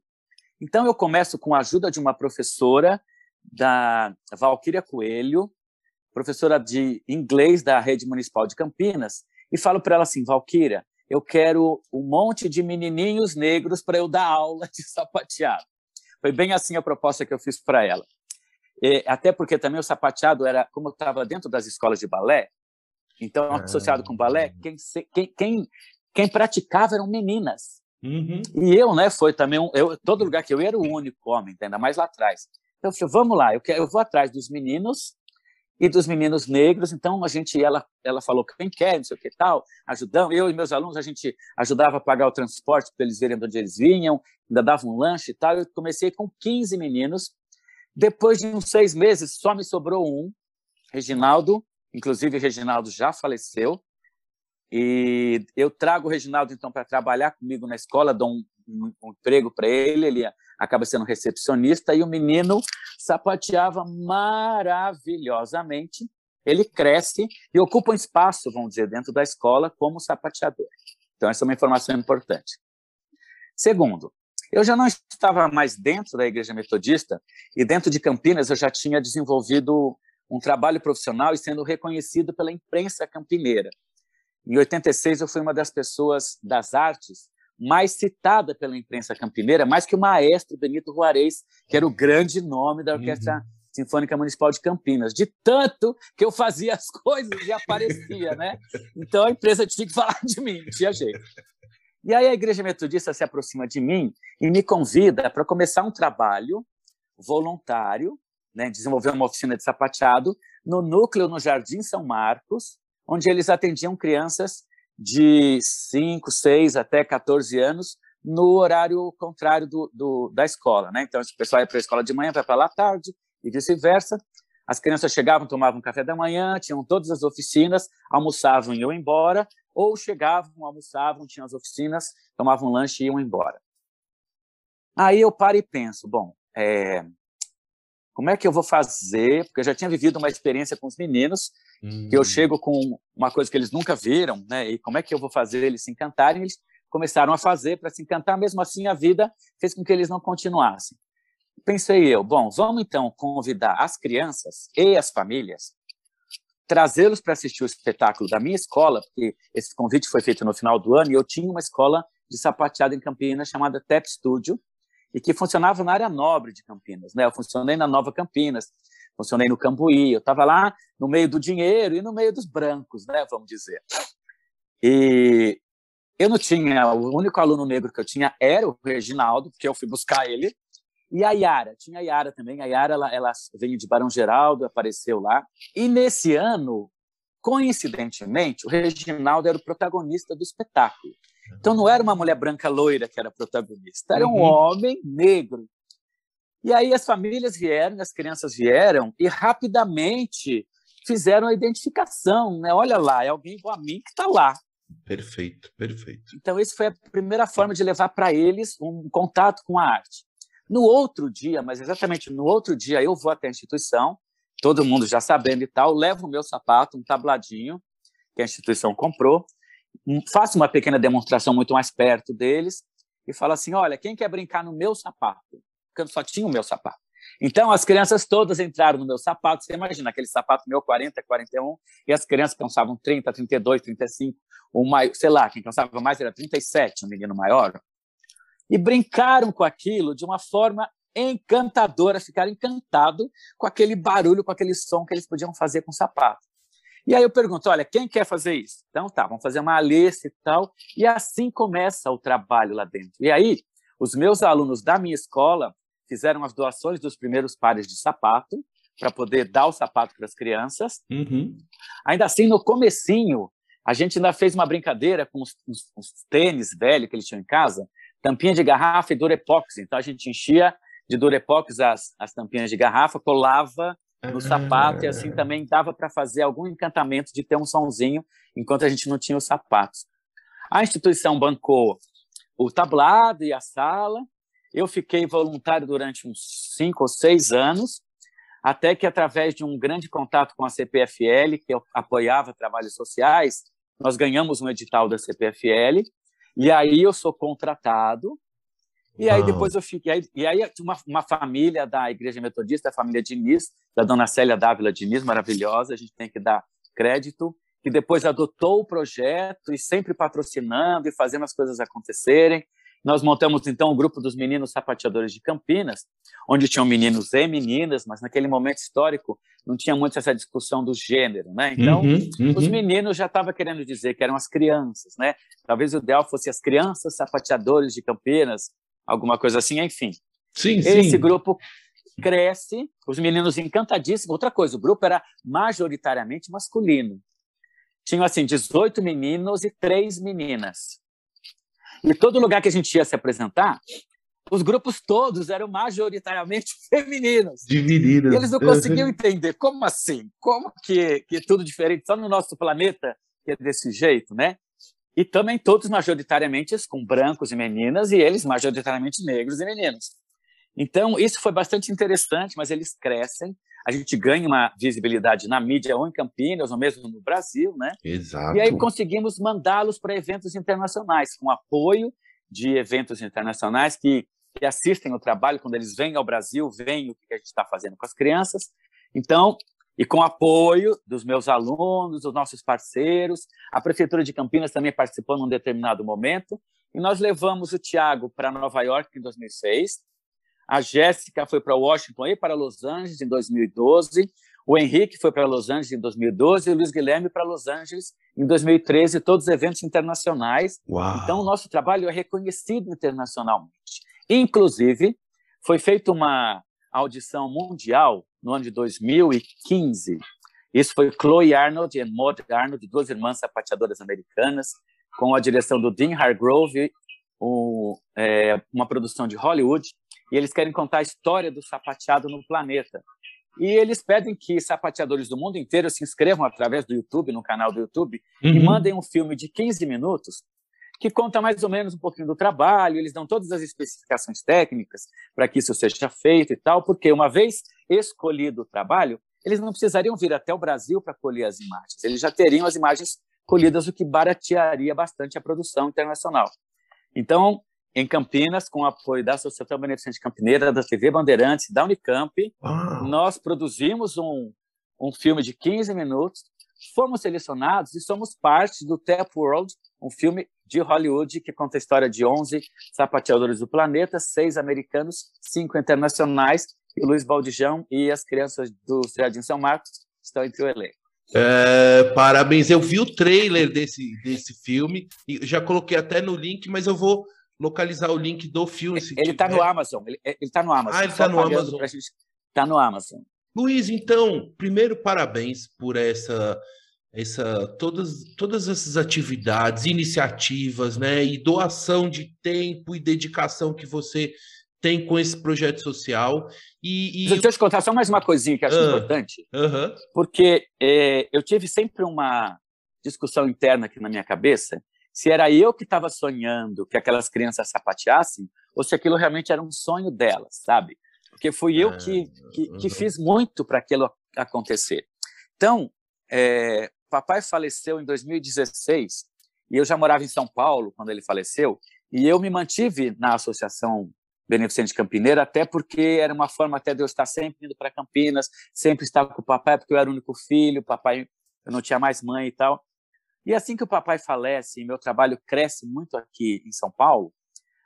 Então, eu começo com a ajuda de uma professora da Valquíria Coelho, professora de inglês da Rede Municipal de Campinas, e falo para ela assim, Valquíria, eu quero um monte de menininhos negros para eu dar aula de sapateado. Foi bem assim a proposta que eu fiz para ela. E, até porque também o sapateado era, como estava dentro das escolas de balé, então, ah. associado com balé, quem, quem, quem, quem praticava eram meninas. Uhum. E eu, né, foi também um, eu, todo lugar que eu ia era o único homem, ainda mais lá atrás. Então, eu falei, vamos lá, eu, quero, eu vou atrás dos meninos e dos meninos negros. Então, a gente, ela, ela falou quem quer, não sei o que tal, ajudamos. Eu e meus alunos, a gente ajudava a pagar o transporte para eles verem de onde eles vinham, ainda dava um lanche e tal. Eu comecei com 15 meninos depois de uns seis meses, só me sobrou um, Reginaldo. Inclusive, Reginaldo já faleceu. E eu trago o Reginaldo, então, para trabalhar comigo na escola, dou um, um, um emprego para ele, ele acaba sendo recepcionista, e o menino sapateava maravilhosamente. Ele cresce e ocupa um espaço, vamos dizer, dentro da escola como sapateador. Então, essa é uma informação importante. Segundo, eu já não estava mais dentro da Igreja Metodista e dentro de Campinas eu já tinha desenvolvido um trabalho profissional e sendo reconhecido pela imprensa campineira. Em 86 eu fui uma das pessoas das artes mais citada pela imprensa campineira, mais que o maestro Benito Juarez, que era o grande nome da Orquestra uhum. Sinfônica Municipal de Campinas, de tanto que eu fazia as coisas e aparecia, né? Então a empresa tinha que falar de mim, não tinha jeito. E aí a Igreja Metodista se aproxima de mim e me convida para começar um trabalho voluntário, né, desenvolver uma oficina de sapateado no núcleo no Jardim São Marcos, onde eles atendiam crianças de 5, 6 até 14 anos no horário contrário do, do da escola. Né? Então, o pessoal ia para a escola de manhã, vai para lá à tarde e vice-versa. As crianças chegavam, tomavam café da manhã, tinham todas as oficinas, almoçavam e iam embora, ou chegavam, almoçavam, tinham as oficinas, tomavam um lanche e iam embora. Aí eu paro e penso, bom, é, como é que eu vou fazer? Porque eu já tinha vivido uma experiência com os meninos, hum. que eu hum. chego com uma coisa que eles nunca viram, né? E como é que eu vou fazer eles se encantarem? Eles começaram a fazer para se encantar, mesmo assim a vida fez com que eles não continuassem pensei eu, bom, vamos então convidar as crianças e as famílias, trazê-los para assistir o espetáculo da minha escola, porque esse convite foi feito no final do ano e eu tinha uma escola de sapateado em Campinas chamada Tep Studio e que funcionava na área nobre de Campinas, né? Eu funcionei na Nova Campinas, funcionei no Cambuí, eu estava lá no meio do dinheiro e no meio dos brancos, né? Vamos dizer. E eu não tinha, o único aluno negro que eu tinha era o Reginaldo, porque eu fui buscar ele e a Yara, tinha a Yara também. A Yara, ela, ela veio de Barão Geraldo, apareceu lá. E nesse ano, coincidentemente, o Reginaldo era o protagonista do espetáculo. Então não era uma mulher branca loira que era protagonista, era um uhum. homem negro. E aí as famílias vieram, as crianças vieram e rapidamente fizeram a identificação, né? Olha lá, é alguém igual a mim que está lá. Perfeito, perfeito. Então, essa foi a primeira forma de levar para eles um contato com a arte. No outro dia, mas exatamente no outro dia, eu vou até a instituição, todo mundo já sabendo e tal, levo o meu sapato, um tabladinho, que a instituição comprou, faço uma pequena demonstração muito mais perto deles e falo assim: olha, quem quer brincar no meu sapato? Porque só tinha o meu sapato. Então, as crianças todas entraram no meu sapato. Você imagina aquele sapato meu 40, 41, e as crianças cansavam 30, 32, 35, o maior, sei lá, quem cansava mais era 37, um menino maior. E brincaram com aquilo de uma forma encantadora, ficaram encantados com aquele barulho, com aquele som que eles podiam fazer com o sapato. E aí eu pergunto, olha, quem quer fazer isso? Então tá, vamos fazer uma lista e tal. E assim começa o trabalho lá dentro. E aí, os meus alunos da minha escola fizeram as doações dos primeiros pares de sapato para poder dar o sapato para as crianças. Uhum. Ainda assim, no comecinho, a gente ainda fez uma brincadeira com os, os, os tênis velhos que eles tinham em casa, tampinha de garrafa e durepox. Então a gente enchia de durepox as, as tampinhas de garrafa, colava no ah. sapato, e assim também dava para fazer algum encantamento de ter um sonzinho enquanto a gente não tinha os sapatos. A instituição bancou o tablado e a sala. Eu fiquei voluntário durante uns cinco ou seis anos, até que, através de um grande contato com a CPFL, que apoiava trabalhos sociais, nós ganhamos um edital da CPFL, e aí eu sou contratado e aí depois eu fiquei. E aí, e aí uma, uma família da Igreja Metodista, a família Diniz, da dona Célia Dávila Diniz, maravilhosa, a gente tem que dar crédito, que depois adotou o projeto e sempre patrocinando e fazendo as coisas acontecerem. Nós montamos então o grupo dos meninos sapateadores de Campinas, onde tinham meninos e meninas, mas naquele momento histórico não tinha muito essa discussão do gênero, né? Então, uhum, uhum. os meninos já estavam querendo dizer que eram as crianças, né? Talvez o ideal fosse as crianças sapateadores de Campinas, alguma coisa assim, enfim. Sim, Esse sim. grupo cresce, os meninos encantadíssimos. Outra coisa, o grupo era majoritariamente masculino. Tinham, assim, 18 meninos e três meninas. E todo lugar que a gente ia se apresentar, os grupos todos eram majoritariamente femininos. De meninas. E eles não conseguiam entender. Como assim? Como que, que é tudo diferente? Só no nosso planeta que é desse jeito, né? e também todos majoritariamente com brancos e meninas, e eles majoritariamente negros e meninos. Então, isso foi bastante interessante, mas eles crescem, a gente ganha uma visibilidade na mídia ou em Campinas, ou mesmo no Brasil, né? Exato. E aí conseguimos mandá-los para eventos internacionais, com apoio de eventos internacionais que, que assistem o trabalho, quando eles vêm ao Brasil, veem o que a gente está fazendo com as crianças. Então, e com apoio dos meus alunos, dos nossos parceiros. A Prefeitura de Campinas também participou num determinado momento. E nós levamos o Tiago para Nova York em 2006. A Jéssica foi para Washington e para Los Angeles em 2012. O Henrique foi para Los Angeles em 2012 e o Luiz Guilherme para Los Angeles em 2013, todos eventos internacionais. Uau. Então, o nosso trabalho é reconhecido internacionalmente. Inclusive, foi feita uma audição mundial no ano de 2015. Isso foi Chloe Arnold e Maud Arnold, duas irmãs sapateadoras americanas, com a direção do Dean Hargrove, um, é, uma produção de Hollywood, e eles querem contar a história do sapateado no planeta. E eles pedem que sapateadores do mundo inteiro se inscrevam através do YouTube, no canal do YouTube, uhum. e mandem um filme de 15 minutos que conta mais ou menos um pouquinho do trabalho, eles dão todas as especificações técnicas para que isso seja feito e tal, porque uma vez escolhido o trabalho, eles não precisariam vir até o Brasil para colher as imagens, eles já teriam as imagens colhidas, o que baratearia bastante a produção internacional. Então, em Campinas, com o apoio da Associação Beneficente Campineira, da TV Bandeirantes, da Unicamp, nós produzimos um, um filme de 15 minutos, fomos selecionados e somos parte do Tap World, um filme de Hollywood que conta a história de 11 sapateadores do planeta, seis americanos, cinco internacionais, e o Luiz Baldijão e as crianças do Jardim São Marcos estão entre o elenco. É, parabéns, eu vi o trailer desse, desse filme, e já coloquei até no link, mas eu vou localizar o link do filme. Ele está no Amazon, ele está no Amazon. Ah, ele está no Amazon. Está no Amazon. Luiz, então, primeiro parabéns por essa essa todas todas essas atividades, iniciativas, né, e doação de tempo e dedicação que você tem com esse projeto social. E, e... Deixa eu te contar só mais uma coisinha que acho uh, importante, uh -huh. porque é, eu tive sempre uma discussão interna aqui na minha cabeça se era eu que estava sonhando que aquelas crianças sapateassem ou se aquilo realmente era um sonho delas, sabe? Porque fui eu que, que, que fiz muito para aquilo acontecer. Então, é, papai faleceu em 2016 e eu já morava em São Paulo quando ele faleceu e eu me mantive na associação Beneficente Campineira, até porque era uma forma até de eu estar sempre indo para Campinas, sempre estar com o papai, porque eu era o único filho, papai, eu não tinha mais mãe e tal. E assim que o papai falece e meu trabalho cresce muito aqui em São Paulo,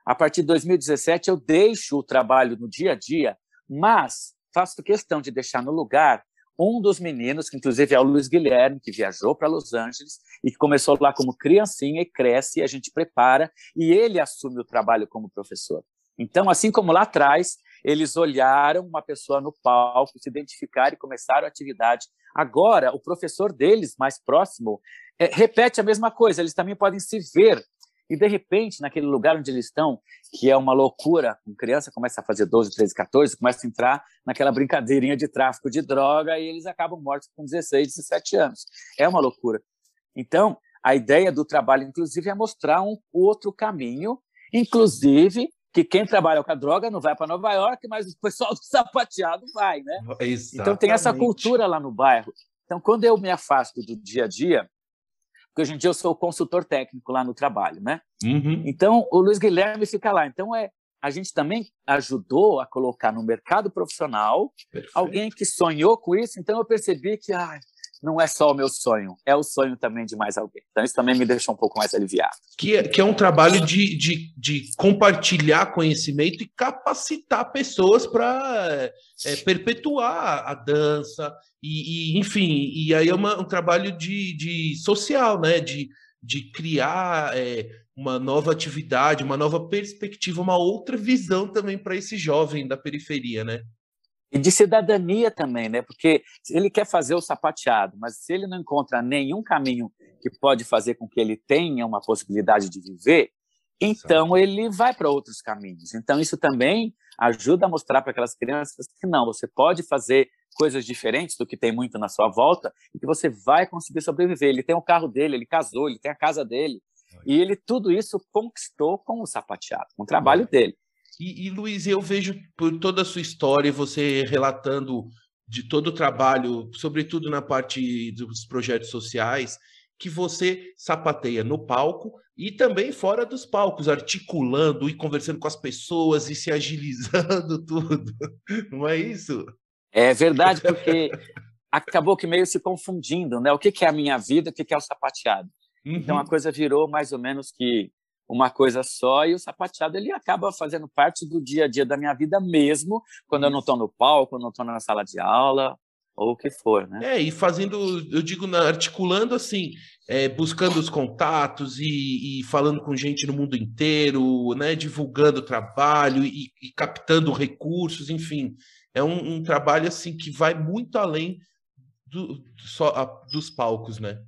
a partir de 2017 eu deixo o trabalho no dia a dia, mas faço questão de deixar no lugar um dos meninos, que inclusive é o Luiz Guilherme, que viajou para Los Angeles e que começou lá como criancinha e cresce, e a gente prepara, e ele assume o trabalho como professor. Então, assim como lá atrás, eles olharam uma pessoa no palco, se identificaram e começaram a atividade. Agora, o professor deles, mais próximo, é, repete a mesma coisa, eles também podem se ver. E, de repente, naquele lugar onde eles estão, que é uma loucura, com criança começa a fazer 12, 13, 14, começa a entrar naquela brincadeirinha de tráfico de droga e eles acabam mortos com 16, 17 anos. É uma loucura. Então, a ideia do trabalho, inclusive, é mostrar um outro caminho, inclusive que quem trabalha com a droga não vai para Nova York, mas o pessoal do sapateado vai, né? Exatamente. Então tem essa cultura lá no bairro. Então, quando eu me afasto do dia a dia, porque hoje em dia eu sou consultor técnico lá no trabalho, né? Uhum. Então, o Luiz Guilherme fica lá. Então, é a gente também ajudou a colocar no mercado profissional Perfeito. alguém que sonhou com isso. Então, eu percebi que ah, não é só o meu sonho, é o sonho também de mais alguém. Então, isso também me deixou um pouco mais aliviado. Que é, que é um trabalho de, de, de compartilhar conhecimento e capacitar pessoas para é, perpetuar a dança, e, e, enfim, e aí é uma, um trabalho de, de social, né? De, de criar é, uma nova atividade, uma nova perspectiva, uma outra visão também para esse jovem da periferia, né? E de cidadania também, né? Porque ele quer fazer o sapateado, mas se ele não encontra nenhum caminho que pode fazer com que ele tenha uma possibilidade de viver, então ele vai para outros caminhos. Então isso também ajuda a mostrar para aquelas crianças que não, você pode fazer coisas diferentes do que tem muito na sua volta e que você vai conseguir sobreviver. Ele tem o carro dele, ele casou, ele tem a casa dele. E ele tudo isso conquistou com o sapateado, com o trabalho dele. E, e Luiz, eu vejo por toda a sua história, você relatando de todo o trabalho, sobretudo na parte dos projetos sociais, que você sapateia no palco e também fora dos palcos, articulando e conversando com as pessoas e se agilizando tudo. Não é isso? É verdade, porque acabou que meio se confundindo, né? O que é a minha vida, o que é o sapateado. Uhum. Então a uhum. coisa virou mais ou menos que uma coisa só e o sapateado ele acaba fazendo parte do dia a dia da minha vida mesmo, quando eu não estou no palco, não estou na sala de aula ou o que for, né? É, e fazendo, eu digo, articulando assim, é, buscando os contatos e, e, falando com gente no mundo inteiro, né, divulgando o trabalho e, e captando recursos, enfim, é um, um, trabalho assim que vai muito além do, do, só, a, dos palcos, né?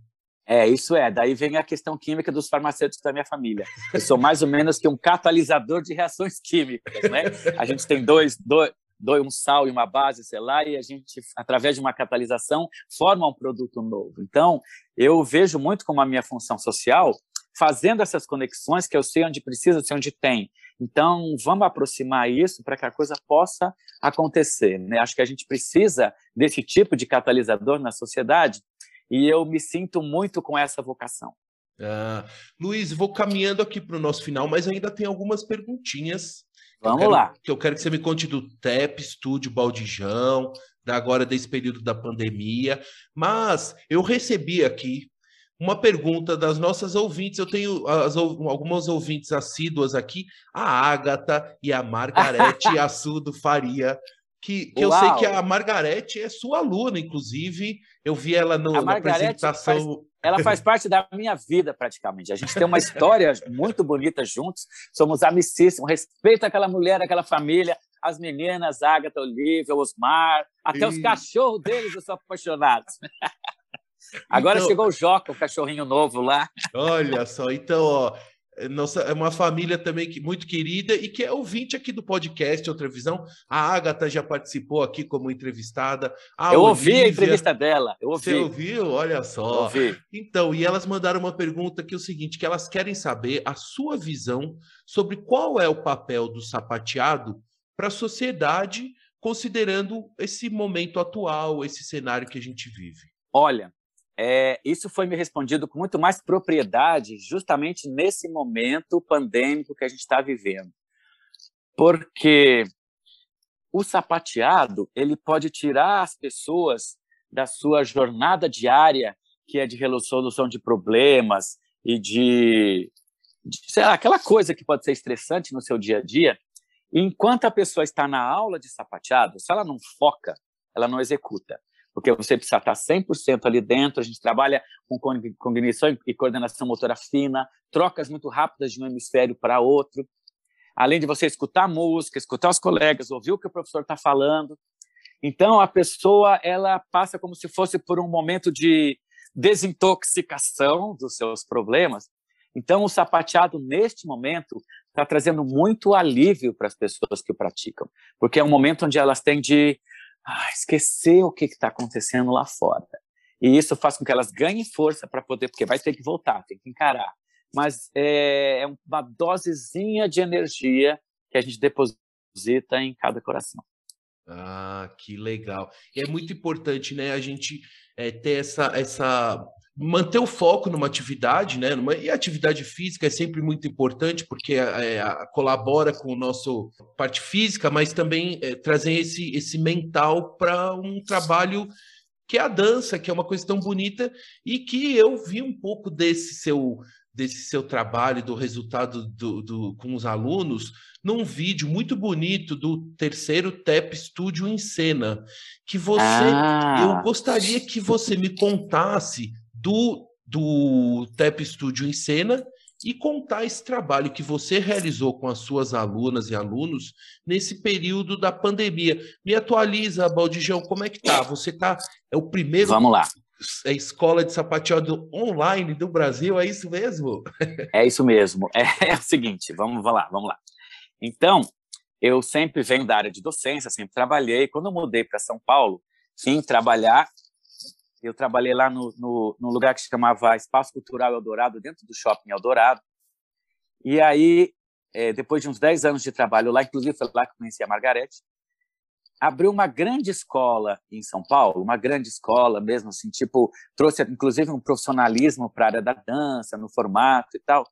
É, isso é. Daí vem a questão química dos farmacêuticos da minha família. Eu sou mais ou menos que um catalisador de reações químicas, né? A gente tem dois, dois, dois um sal e uma base, sei lá, e a gente, através de uma catalisação, forma um produto novo. Então, eu vejo muito como a minha função social fazendo essas conexões que eu sei onde precisa, sei onde tem. Então, vamos aproximar isso para que a coisa possa acontecer. Né? Acho que a gente precisa desse tipo de catalisador na sociedade e eu me sinto muito com essa vocação. Ah, Luiz, vou caminhando aqui para o nosso final, mas ainda tem algumas perguntinhas. Vamos quero, lá. Que eu quero que você me conte do TEP, Estúdio Baldijão, da agora desse período da pandemia. Mas eu recebi aqui uma pergunta das nossas ouvintes. Eu tenho as, algumas ouvintes assíduas aqui, a Ágata e a Margarete Assudo Faria que, que eu sei que a Margarete é sua aluna, inclusive. Eu vi ela no, na apresentação. Faz, ela faz parte da minha vida, praticamente. A gente tem uma história muito bonita juntos. Somos amicíssimos. Respeito aquela mulher, aquela família, as meninas, Agatha, Olivia, Osmar, até e... os cachorros deles, eu sou apaixonado. Agora então... chegou o Joca, o cachorrinho novo lá. Olha só, então, ó, nossa, é uma família também que, muito querida e que é ouvinte aqui do podcast Outra Visão. A Agatha já participou aqui como entrevistada. A eu Olivia, ouvi a entrevista dela. Eu ouvi. Você ouviu? Olha só. ouvi. Então, e elas mandaram uma pergunta que é o seguinte, que elas querem saber a sua visão sobre qual é o papel do sapateado para a sociedade, considerando esse momento atual, esse cenário que a gente vive. Olha, é, isso foi me respondido com muito mais propriedade justamente nesse momento pandêmico que a gente está vivendo. Porque o sapateado ele pode tirar as pessoas da sua jornada diária, que é de resolução de problemas e de, de sei lá, aquela coisa que pode ser estressante no seu dia a dia. Enquanto a pessoa está na aula de sapateado, se ela não foca, ela não executa porque você precisa estar 100% ali dentro. A gente trabalha com cognição e coordenação motora fina, trocas muito rápidas de um hemisfério para outro. Além de você escutar música, escutar os colegas, ouvir o que o professor está falando. Então, a pessoa ela passa como se fosse por um momento de desintoxicação dos seus problemas. Então, o sapateado, neste momento, está trazendo muito alívio para as pessoas que o praticam, porque é um momento onde elas têm de ah, esquecer o que está acontecendo lá fora. E isso faz com que elas ganhem força para poder, porque vai ter que voltar, tem que encarar. Mas é, é uma dosezinha de energia que a gente deposita em cada coração. Ah, que legal. E é muito importante, né, a gente é, ter essa, essa manter o foco numa atividade, né? Numa, e a atividade física é sempre muito importante porque é, colabora com o nosso parte física, mas também é, trazer esse, esse mental para um trabalho que é a dança, que é uma coisa tão bonita e que eu vi um pouco desse seu desse seu trabalho, do resultado do, do, com os alunos, num vídeo muito bonito do terceiro TEP Studio em Cena, que você, ah. eu gostaria que você me contasse do, do TEP Studio em cena e contar esse trabalho que você realizou com as suas alunas e alunos nesse período da pandemia. Me atualiza, Baldijão, como é que tá? Você tá é o primeiro Vamos lá. É escola de sapateado online do Brasil, é isso mesmo? É isso mesmo. É, é o seguinte, vamos, vamos lá, vamos lá. Então, eu sempre venho da área de docência, sempre trabalhei. Quando eu mudei para São Paulo, vim trabalhar eu trabalhei lá no, no, no, lugar que se chamava Espaço Cultural Eldorado, dentro do Shopping Eldorado. E aí, é, depois de uns 10 anos de trabalho lá, inclusive foi lá que conheci a Margarete, abriu uma grande escola em São Paulo, uma grande escola mesmo, assim, tipo, trouxe inclusive um profissionalismo para a área da dança, no formato e tal.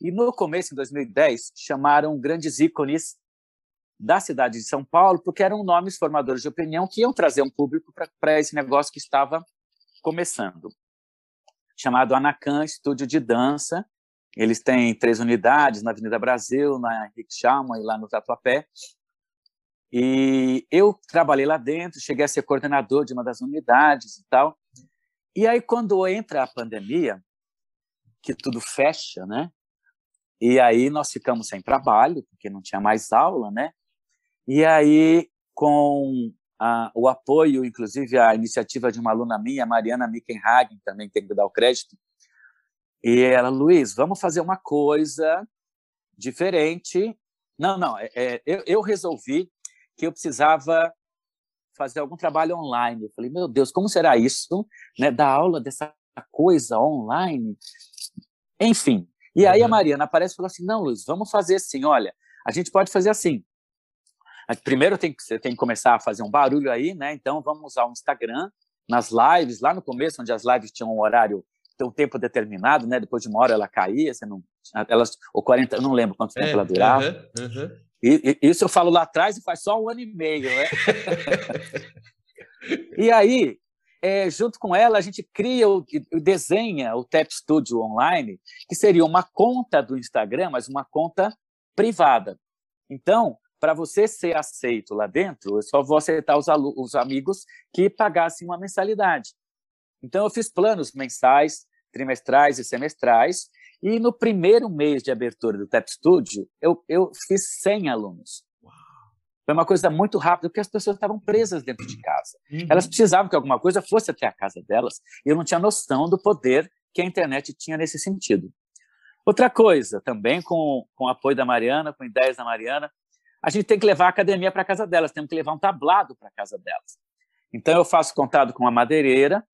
E no começo, em 2010, chamaram grandes ícones da cidade de São Paulo, porque eram nomes formadores de opinião que iam trazer um público para esse negócio que estava começando, chamado Anacan Estúdio de Dança. Eles têm três unidades na Avenida Brasil, na Henrique Chalma e lá no Tatuapé. E eu trabalhei lá dentro, cheguei a ser coordenador de uma das unidades e tal. E aí, quando entra a pandemia, que tudo fecha, né? E aí nós ficamos sem trabalho, porque não tinha mais aula, né? E aí, com a, o apoio, inclusive a iniciativa de uma aluna minha, Mariana Mickenhagen, também tem que dar o crédito. E ela, Luiz, vamos fazer uma coisa diferente. Não, não, é, é, eu, eu resolvi que eu precisava fazer algum trabalho online. Eu falei, meu Deus, como será isso? Né, dar aula dessa coisa online? Enfim. E aí a uhum. Mariana aparece e falou assim: não, Luiz, vamos fazer assim. Olha, a gente pode fazer assim. Primeiro tem que, você tem que começar a fazer um barulho aí, né? Então vamos usar o Instagram nas lives, lá no começo, onde as lives tinham um horário, um tempo determinado, né? Depois de uma hora ela caía, você não, elas, ou 40, eu não lembro quanto tempo é, ela durava. Uhum, uhum. E, e, isso eu falo lá atrás e faz só um ano e meio, né? e aí, é, junto com ela, a gente cria, o, desenha o Tap Studio Online, que seria uma conta do Instagram, mas uma conta privada. Então, para você ser aceito lá dentro, eu só vou aceitar os, os amigos que pagassem uma mensalidade. Então, eu fiz planos mensais, trimestrais e semestrais, e no primeiro mês de abertura do Tap Studio, eu, eu fiz 100 alunos. Foi uma coisa muito rápida, porque as pessoas estavam presas dentro de casa. Uhum. Elas precisavam que alguma coisa fosse até a casa delas, e eu não tinha noção do poder que a internet tinha nesse sentido. Outra coisa, também com, com o apoio da Mariana, com ideias da Mariana, a gente tem que levar a academia para casa delas, temos que levar um tablado para casa delas. Então, eu faço contato com a madeireira,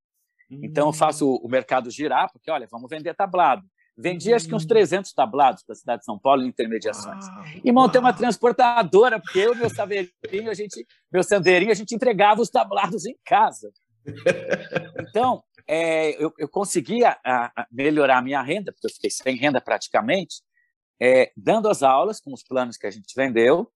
uhum. então eu faço o mercado girar, porque, olha, vamos vender tablado. Vendi acho que uns 300 hum. tablados para a cidade de São Paulo em intermediações. Uau, e montei uau. uma transportadora, porque eu e meu saveirinho, a gente, meu sandeirinho, a gente entregava os tablados em casa. Então, é, eu, eu conseguia a, a melhorar a minha renda, porque eu fiquei sem renda praticamente, é, dando as aulas com os planos que a gente vendeu,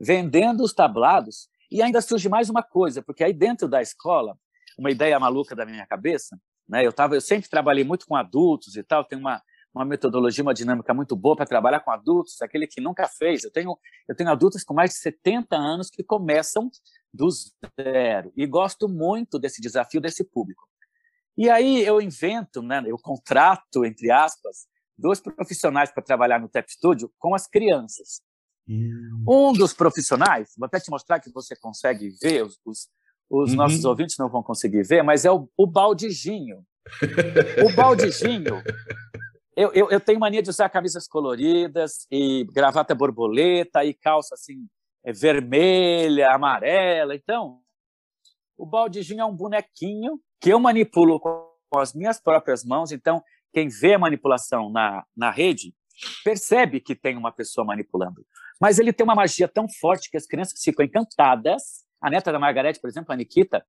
vendendo os tablados, e ainda surge mais uma coisa, porque aí dentro da escola, uma ideia maluca da minha cabeça, né? Eu tava, eu sempre trabalhei muito com adultos e tal, tenho uma uma metodologia, uma dinâmica muito boa para trabalhar com adultos, aquele que nunca fez. Eu tenho eu tenho adultos com mais de 70 anos que começam do zero e gosto muito desse desafio desse público. E aí eu invento, né, eu contrato entre aspas, dois profissionais para trabalhar no Tap Studio com as crianças. Hum. Um dos profissionais, vou até te mostrar que você consegue ver, os, os, os uhum. nossos ouvintes não vão conseguir ver, mas é o, o Baldijinho. o Baldijinho, eu, eu, eu, tenho mania de usar camisas coloridas e gravata borboleta e calça assim é, vermelha, amarela. Então, o Baldijinho é um bonequinho que eu manipulo com as minhas próprias mãos. Então, quem vê a manipulação na, na rede percebe que tem uma pessoa manipulando. Mas ele tem uma magia tão forte que as crianças ficam encantadas. A neta da Margarete, por exemplo, a Nikita,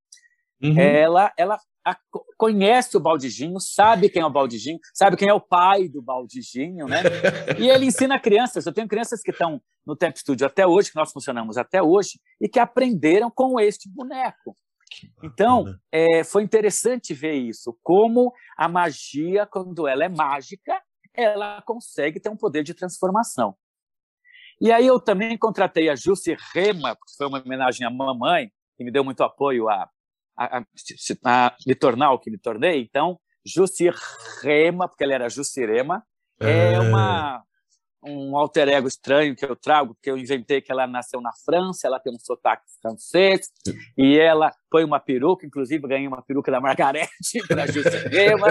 uhum. ela, ela a, conhece o Baldijinho, sabe quem é o Baldijinho, sabe quem é o pai do Baldijinho, né? E ele ensina crianças. Eu tenho crianças que estão no Temp Studio até hoje, que nós funcionamos até hoje, e que aprenderam com este boneco. Então, é, foi interessante ver isso, como a magia, quando ela é mágica, ela consegue ter um poder de transformação. E aí eu também contratei a Jussi Rema, que foi uma homenagem à mamãe, que me deu muito apoio a, a, a, a me tornar o que me tornei. Então, Jussi Rema, porque ela era Jussirema, é, é uma um alter ego estranho que eu trago, porque eu inventei que ela nasceu na França, ela tem um sotaque francês, e ela põe uma peruca, inclusive ganhei uma peruca da Margarete para Juscelema,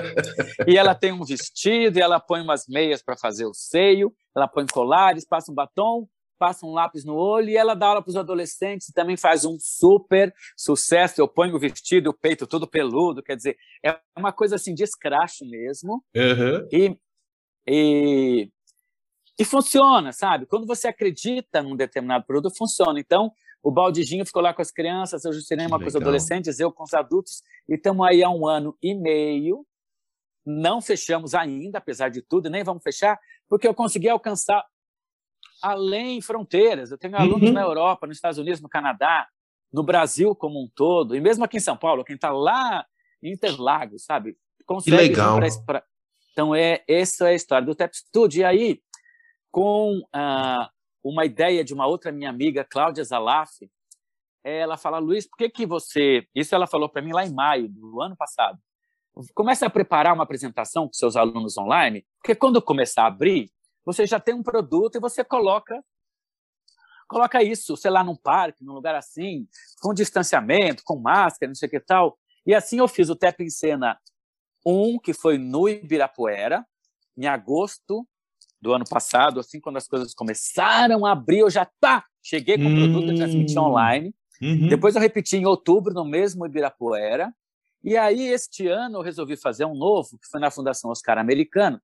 e ela tem um vestido, e ela põe umas meias para fazer o seio, ela põe colares, passa um batom, passa um lápis no olho, e ela dá aula para os adolescentes, e também faz um super sucesso, eu ponho o vestido, o peito todo peludo, quer dizer, é uma coisa assim de escracho mesmo, uhum. e, e e funciona, sabe? Quando você acredita num determinado produto, funciona. Então, o Baldijinho ficou lá com as crianças, eu cinema com os adolescentes, eu com os adultos, e estamos aí há um ano e meio. Não fechamos ainda, apesar de tudo, nem vamos fechar, porque eu consegui alcançar além fronteiras. Eu tenho alunos uhum. na Europa, nos Estados Unidos, no Canadá, no Brasil como um todo, e mesmo aqui em São Paulo, quem está lá em Interlagos, sabe? Consegue que legal. Pra... Então, é, essa é a história do Tap Studio. E aí, com ah, uma ideia de uma outra minha amiga, Cláudia Zalaf. Ela fala, Luiz, por que, que você. Isso ela falou para mim lá em maio do ano passado. Comece a preparar uma apresentação com seus alunos online, porque quando começar a abrir, você já tem um produto e você coloca coloca isso, sei lá, num parque, num lugar assim, com distanciamento, com máscara, não sei o que tal. E assim eu fiz o TEP em Cena 1, que foi no Ibirapuera, em agosto do ano passado, assim, quando as coisas começaram a abrir, eu já tá, cheguei com o produto e transmiti hum. online. Uhum. Depois eu repeti em outubro, no mesmo Ibirapuera. E aí, este ano, eu resolvi fazer um novo, que foi na Fundação Oscar Americano,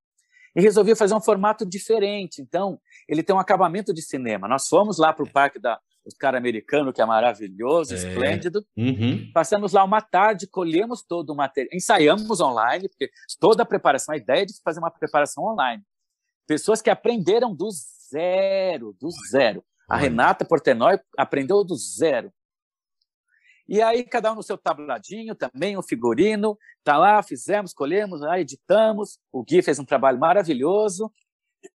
e resolvi fazer um formato diferente. Então, ele tem um acabamento de cinema. Nós fomos lá para o Parque da Oscar Americano, que é maravilhoso, é. esplêndido. Uhum. Passamos lá uma tarde, colhemos todo o material, ensaiamos online, porque toda a preparação, a ideia é de fazer uma preparação online. Pessoas que aprenderam do zero, do zero. A Renata Portenoy aprendeu do zero. E aí, cada um no seu tabladinho, também o figurino, tá lá, fizemos, colhemos, editamos. O Gui fez um trabalho maravilhoso.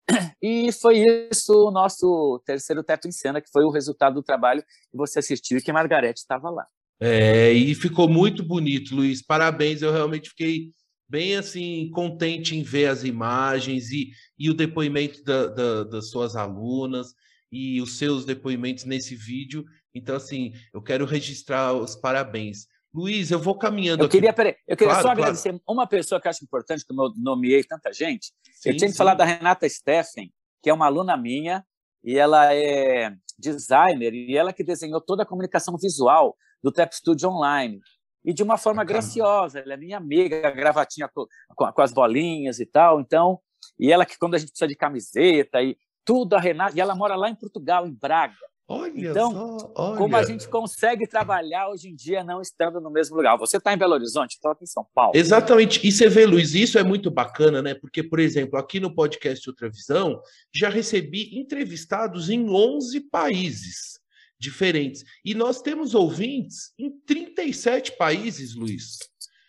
E foi isso o nosso terceiro Teto em Cena, que foi o resultado do trabalho que você assistiu e que Margarete estava lá. É, e ficou muito bonito, Luiz. Parabéns, eu realmente fiquei bem assim contente em ver as imagens e, e o depoimento da, da, das suas alunas e os seus depoimentos nesse vídeo. Então, assim, eu quero registrar os parabéns. Luiz, eu vou caminhando. Eu queria, peraí, eu queria claro, só agradecer claro. uma pessoa que eu acho importante, que eu nomeei tanta gente. Sim, eu tinha que sim. falar da Renata Steffen, que é uma aluna minha, e ela é designer, e ela que desenhou toda a comunicação visual do Tap Studio Online e de uma forma graciosa. Ela é minha amiga, gravatinha com, com, as bolinhas e tal. Então, e ela que quando a gente precisa de camiseta e tudo, a Renata, e ela mora lá em Portugal, em Braga. Olha então, só, olha. como a gente consegue trabalhar hoje em dia não estando no mesmo lugar? Você está em Belo Horizonte, estou aqui em São Paulo. Exatamente. E você vê, Luiz, isso é muito bacana, né? Porque, por exemplo, aqui no podcast Outra Visão, já recebi entrevistados em 11 países diferentes. E nós temos ouvintes em 37 países, Luiz.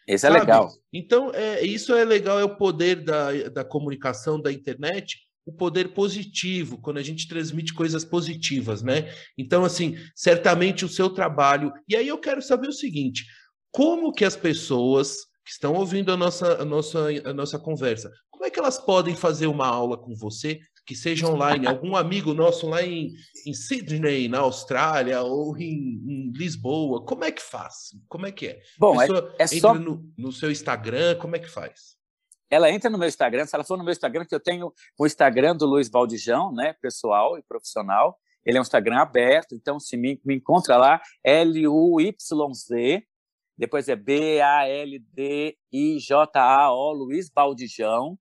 Isso é legal. Então, é, isso é legal, é o poder da, da comunicação, da internet, o poder positivo, quando a gente transmite coisas positivas, né? Então, assim, certamente o seu trabalho. E aí eu quero saber o seguinte: como que as pessoas que estão ouvindo a nossa, a nossa, a nossa conversa, como é que elas podem fazer uma aula com você que seja online, algum amigo nosso lá em, em Sydney, na Austrália, ou em, em, Lisboa, como é que faz? Como é que é? Bom, é, é só... No, no, seu Instagram, como é que faz? Ela entra no meu Instagram, se ela for no meu Instagram, que eu tenho o Instagram do Luiz Valdijão, né, pessoal e profissional, ele é um Instagram aberto, então se me, me encontra lá, L-U-Y-Z, depois é B-A-L-D-I-J-A-O, Luiz Valdijão,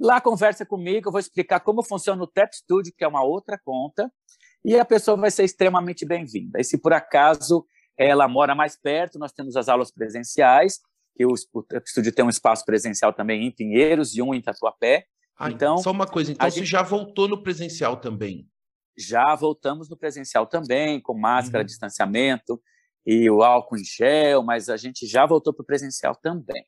Lá conversa comigo, eu vou explicar como funciona o Tap Studio, que é uma outra conta, e a pessoa vai ser extremamente bem-vinda. E se por acaso ela mora mais perto, nós temos as aulas presenciais, que o, o Tap Studio tem um espaço presencial também em Pinheiros e um em Tatuapé. Ah, então, só uma coisa, então você gente... já voltou no presencial também? Já voltamos no presencial também, com máscara, uhum. distanciamento e o álcool em gel, mas a gente já voltou para o presencial também.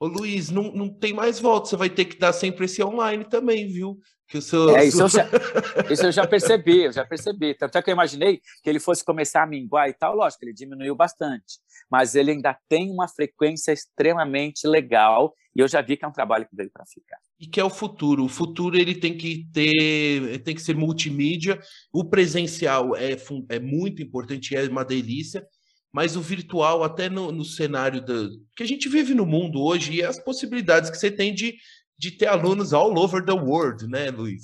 Ô Luiz, não, não tem mais volta, você vai ter que dar sempre esse online também, viu? Que o seu, é, isso, eu já, isso eu já percebi, eu já percebi. Tanto é que eu imaginei que ele fosse começar a minguar e tal, lógico, ele diminuiu bastante. Mas ele ainda tem uma frequência extremamente legal e eu já vi que é um trabalho que veio para ficar. E que é o futuro. O futuro ele tem que ter, tem que ser multimídia. O presencial é, é muito importante, é uma delícia mas o virtual, até no, no cenário do, que a gente vive no mundo hoje, e as possibilidades que você tem de, de ter alunos all over the world, né, Luiz?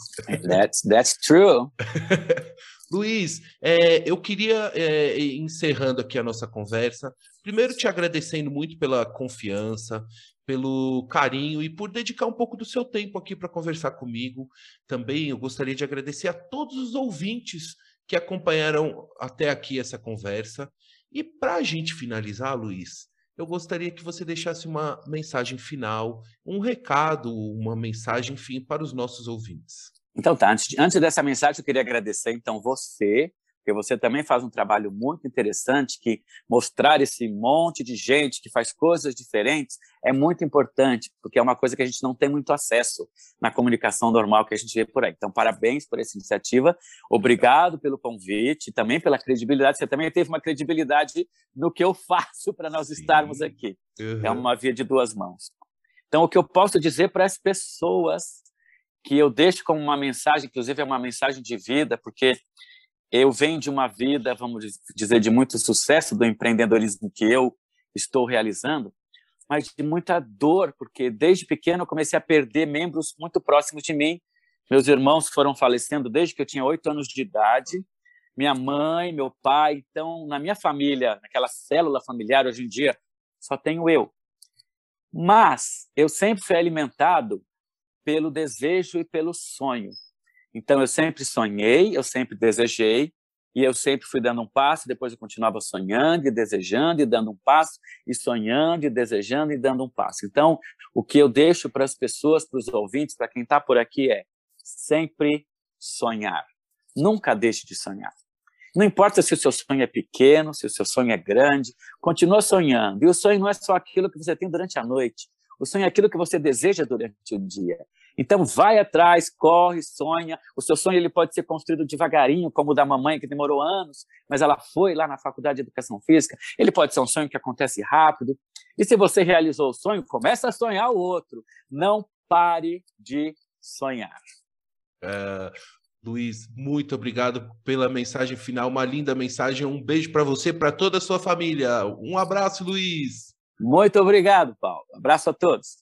That's, that's true. Luiz, é, eu queria, é, encerrando aqui a nossa conversa, primeiro te agradecendo muito pela confiança, pelo carinho e por dedicar um pouco do seu tempo aqui para conversar comigo. Também eu gostaria de agradecer a todos os ouvintes que acompanharam até aqui essa conversa. E para a gente finalizar, Luiz, eu gostaria que você deixasse uma mensagem final, um recado, uma mensagem, enfim, para os nossos ouvintes. Então tá, antes, antes dessa mensagem eu queria agradecer então você porque você também faz um trabalho muito interessante que mostrar esse monte de gente que faz coisas diferentes é muito importante, porque é uma coisa que a gente não tem muito acesso na comunicação normal que a gente vê por aí. Então, parabéns por essa iniciativa, obrigado pelo convite, também pela credibilidade. Você também teve uma credibilidade no que eu faço para nós Sim. estarmos aqui. Uhum. É uma via de duas mãos. Então, o que eu posso dizer para as pessoas que eu deixo como uma mensagem, inclusive é uma mensagem de vida, porque eu venho de uma vida, vamos dizer, de muito sucesso do empreendedorismo que eu estou realizando, mas de muita dor, porque desde pequeno eu comecei a perder membros muito próximos de mim. Meus irmãos foram falecendo desde que eu tinha oito anos de idade. Minha mãe, meu pai. Então, na minha família, naquela célula familiar, hoje em dia, só tenho eu. Mas eu sempre fui alimentado pelo desejo e pelo sonho. Então, eu sempre sonhei, eu sempre desejei, e eu sempre fui dando um passo, depois eu continuava sonhando e desejando e dando um passo, e sonhando e desejando e dando um passo. Então, o que eu deixo para as pessoas, para os ouvintes, para quem está por aqui é sempre sonhar. Nunca deixe de sonhar. Não importa se o seu sonho é pequeno, se o seu sonho é grande, continua sonhando. E o sonho não é só aquilo que você tem durante a noite. O sonho é aquilo que você deseja durante o dia. Então vai atrás, corre, sonha. O seu sonho ele pode ser construído devagarinho, como o da mamãe que demorou anos, mas ela foi lá na faculdade de educação física. Ele pode ser um sonho que acontece rápido. E se você realizou o sonho, começa a sonhar o outro. Não pare de sonhar. É, Luiz, muito obrigado pela mensagem final, uma linda mensagem. Um beijo para você, para toda a sua família. Um abraço, Luiz. Muito obrigado, Paulo. Abraço a todos.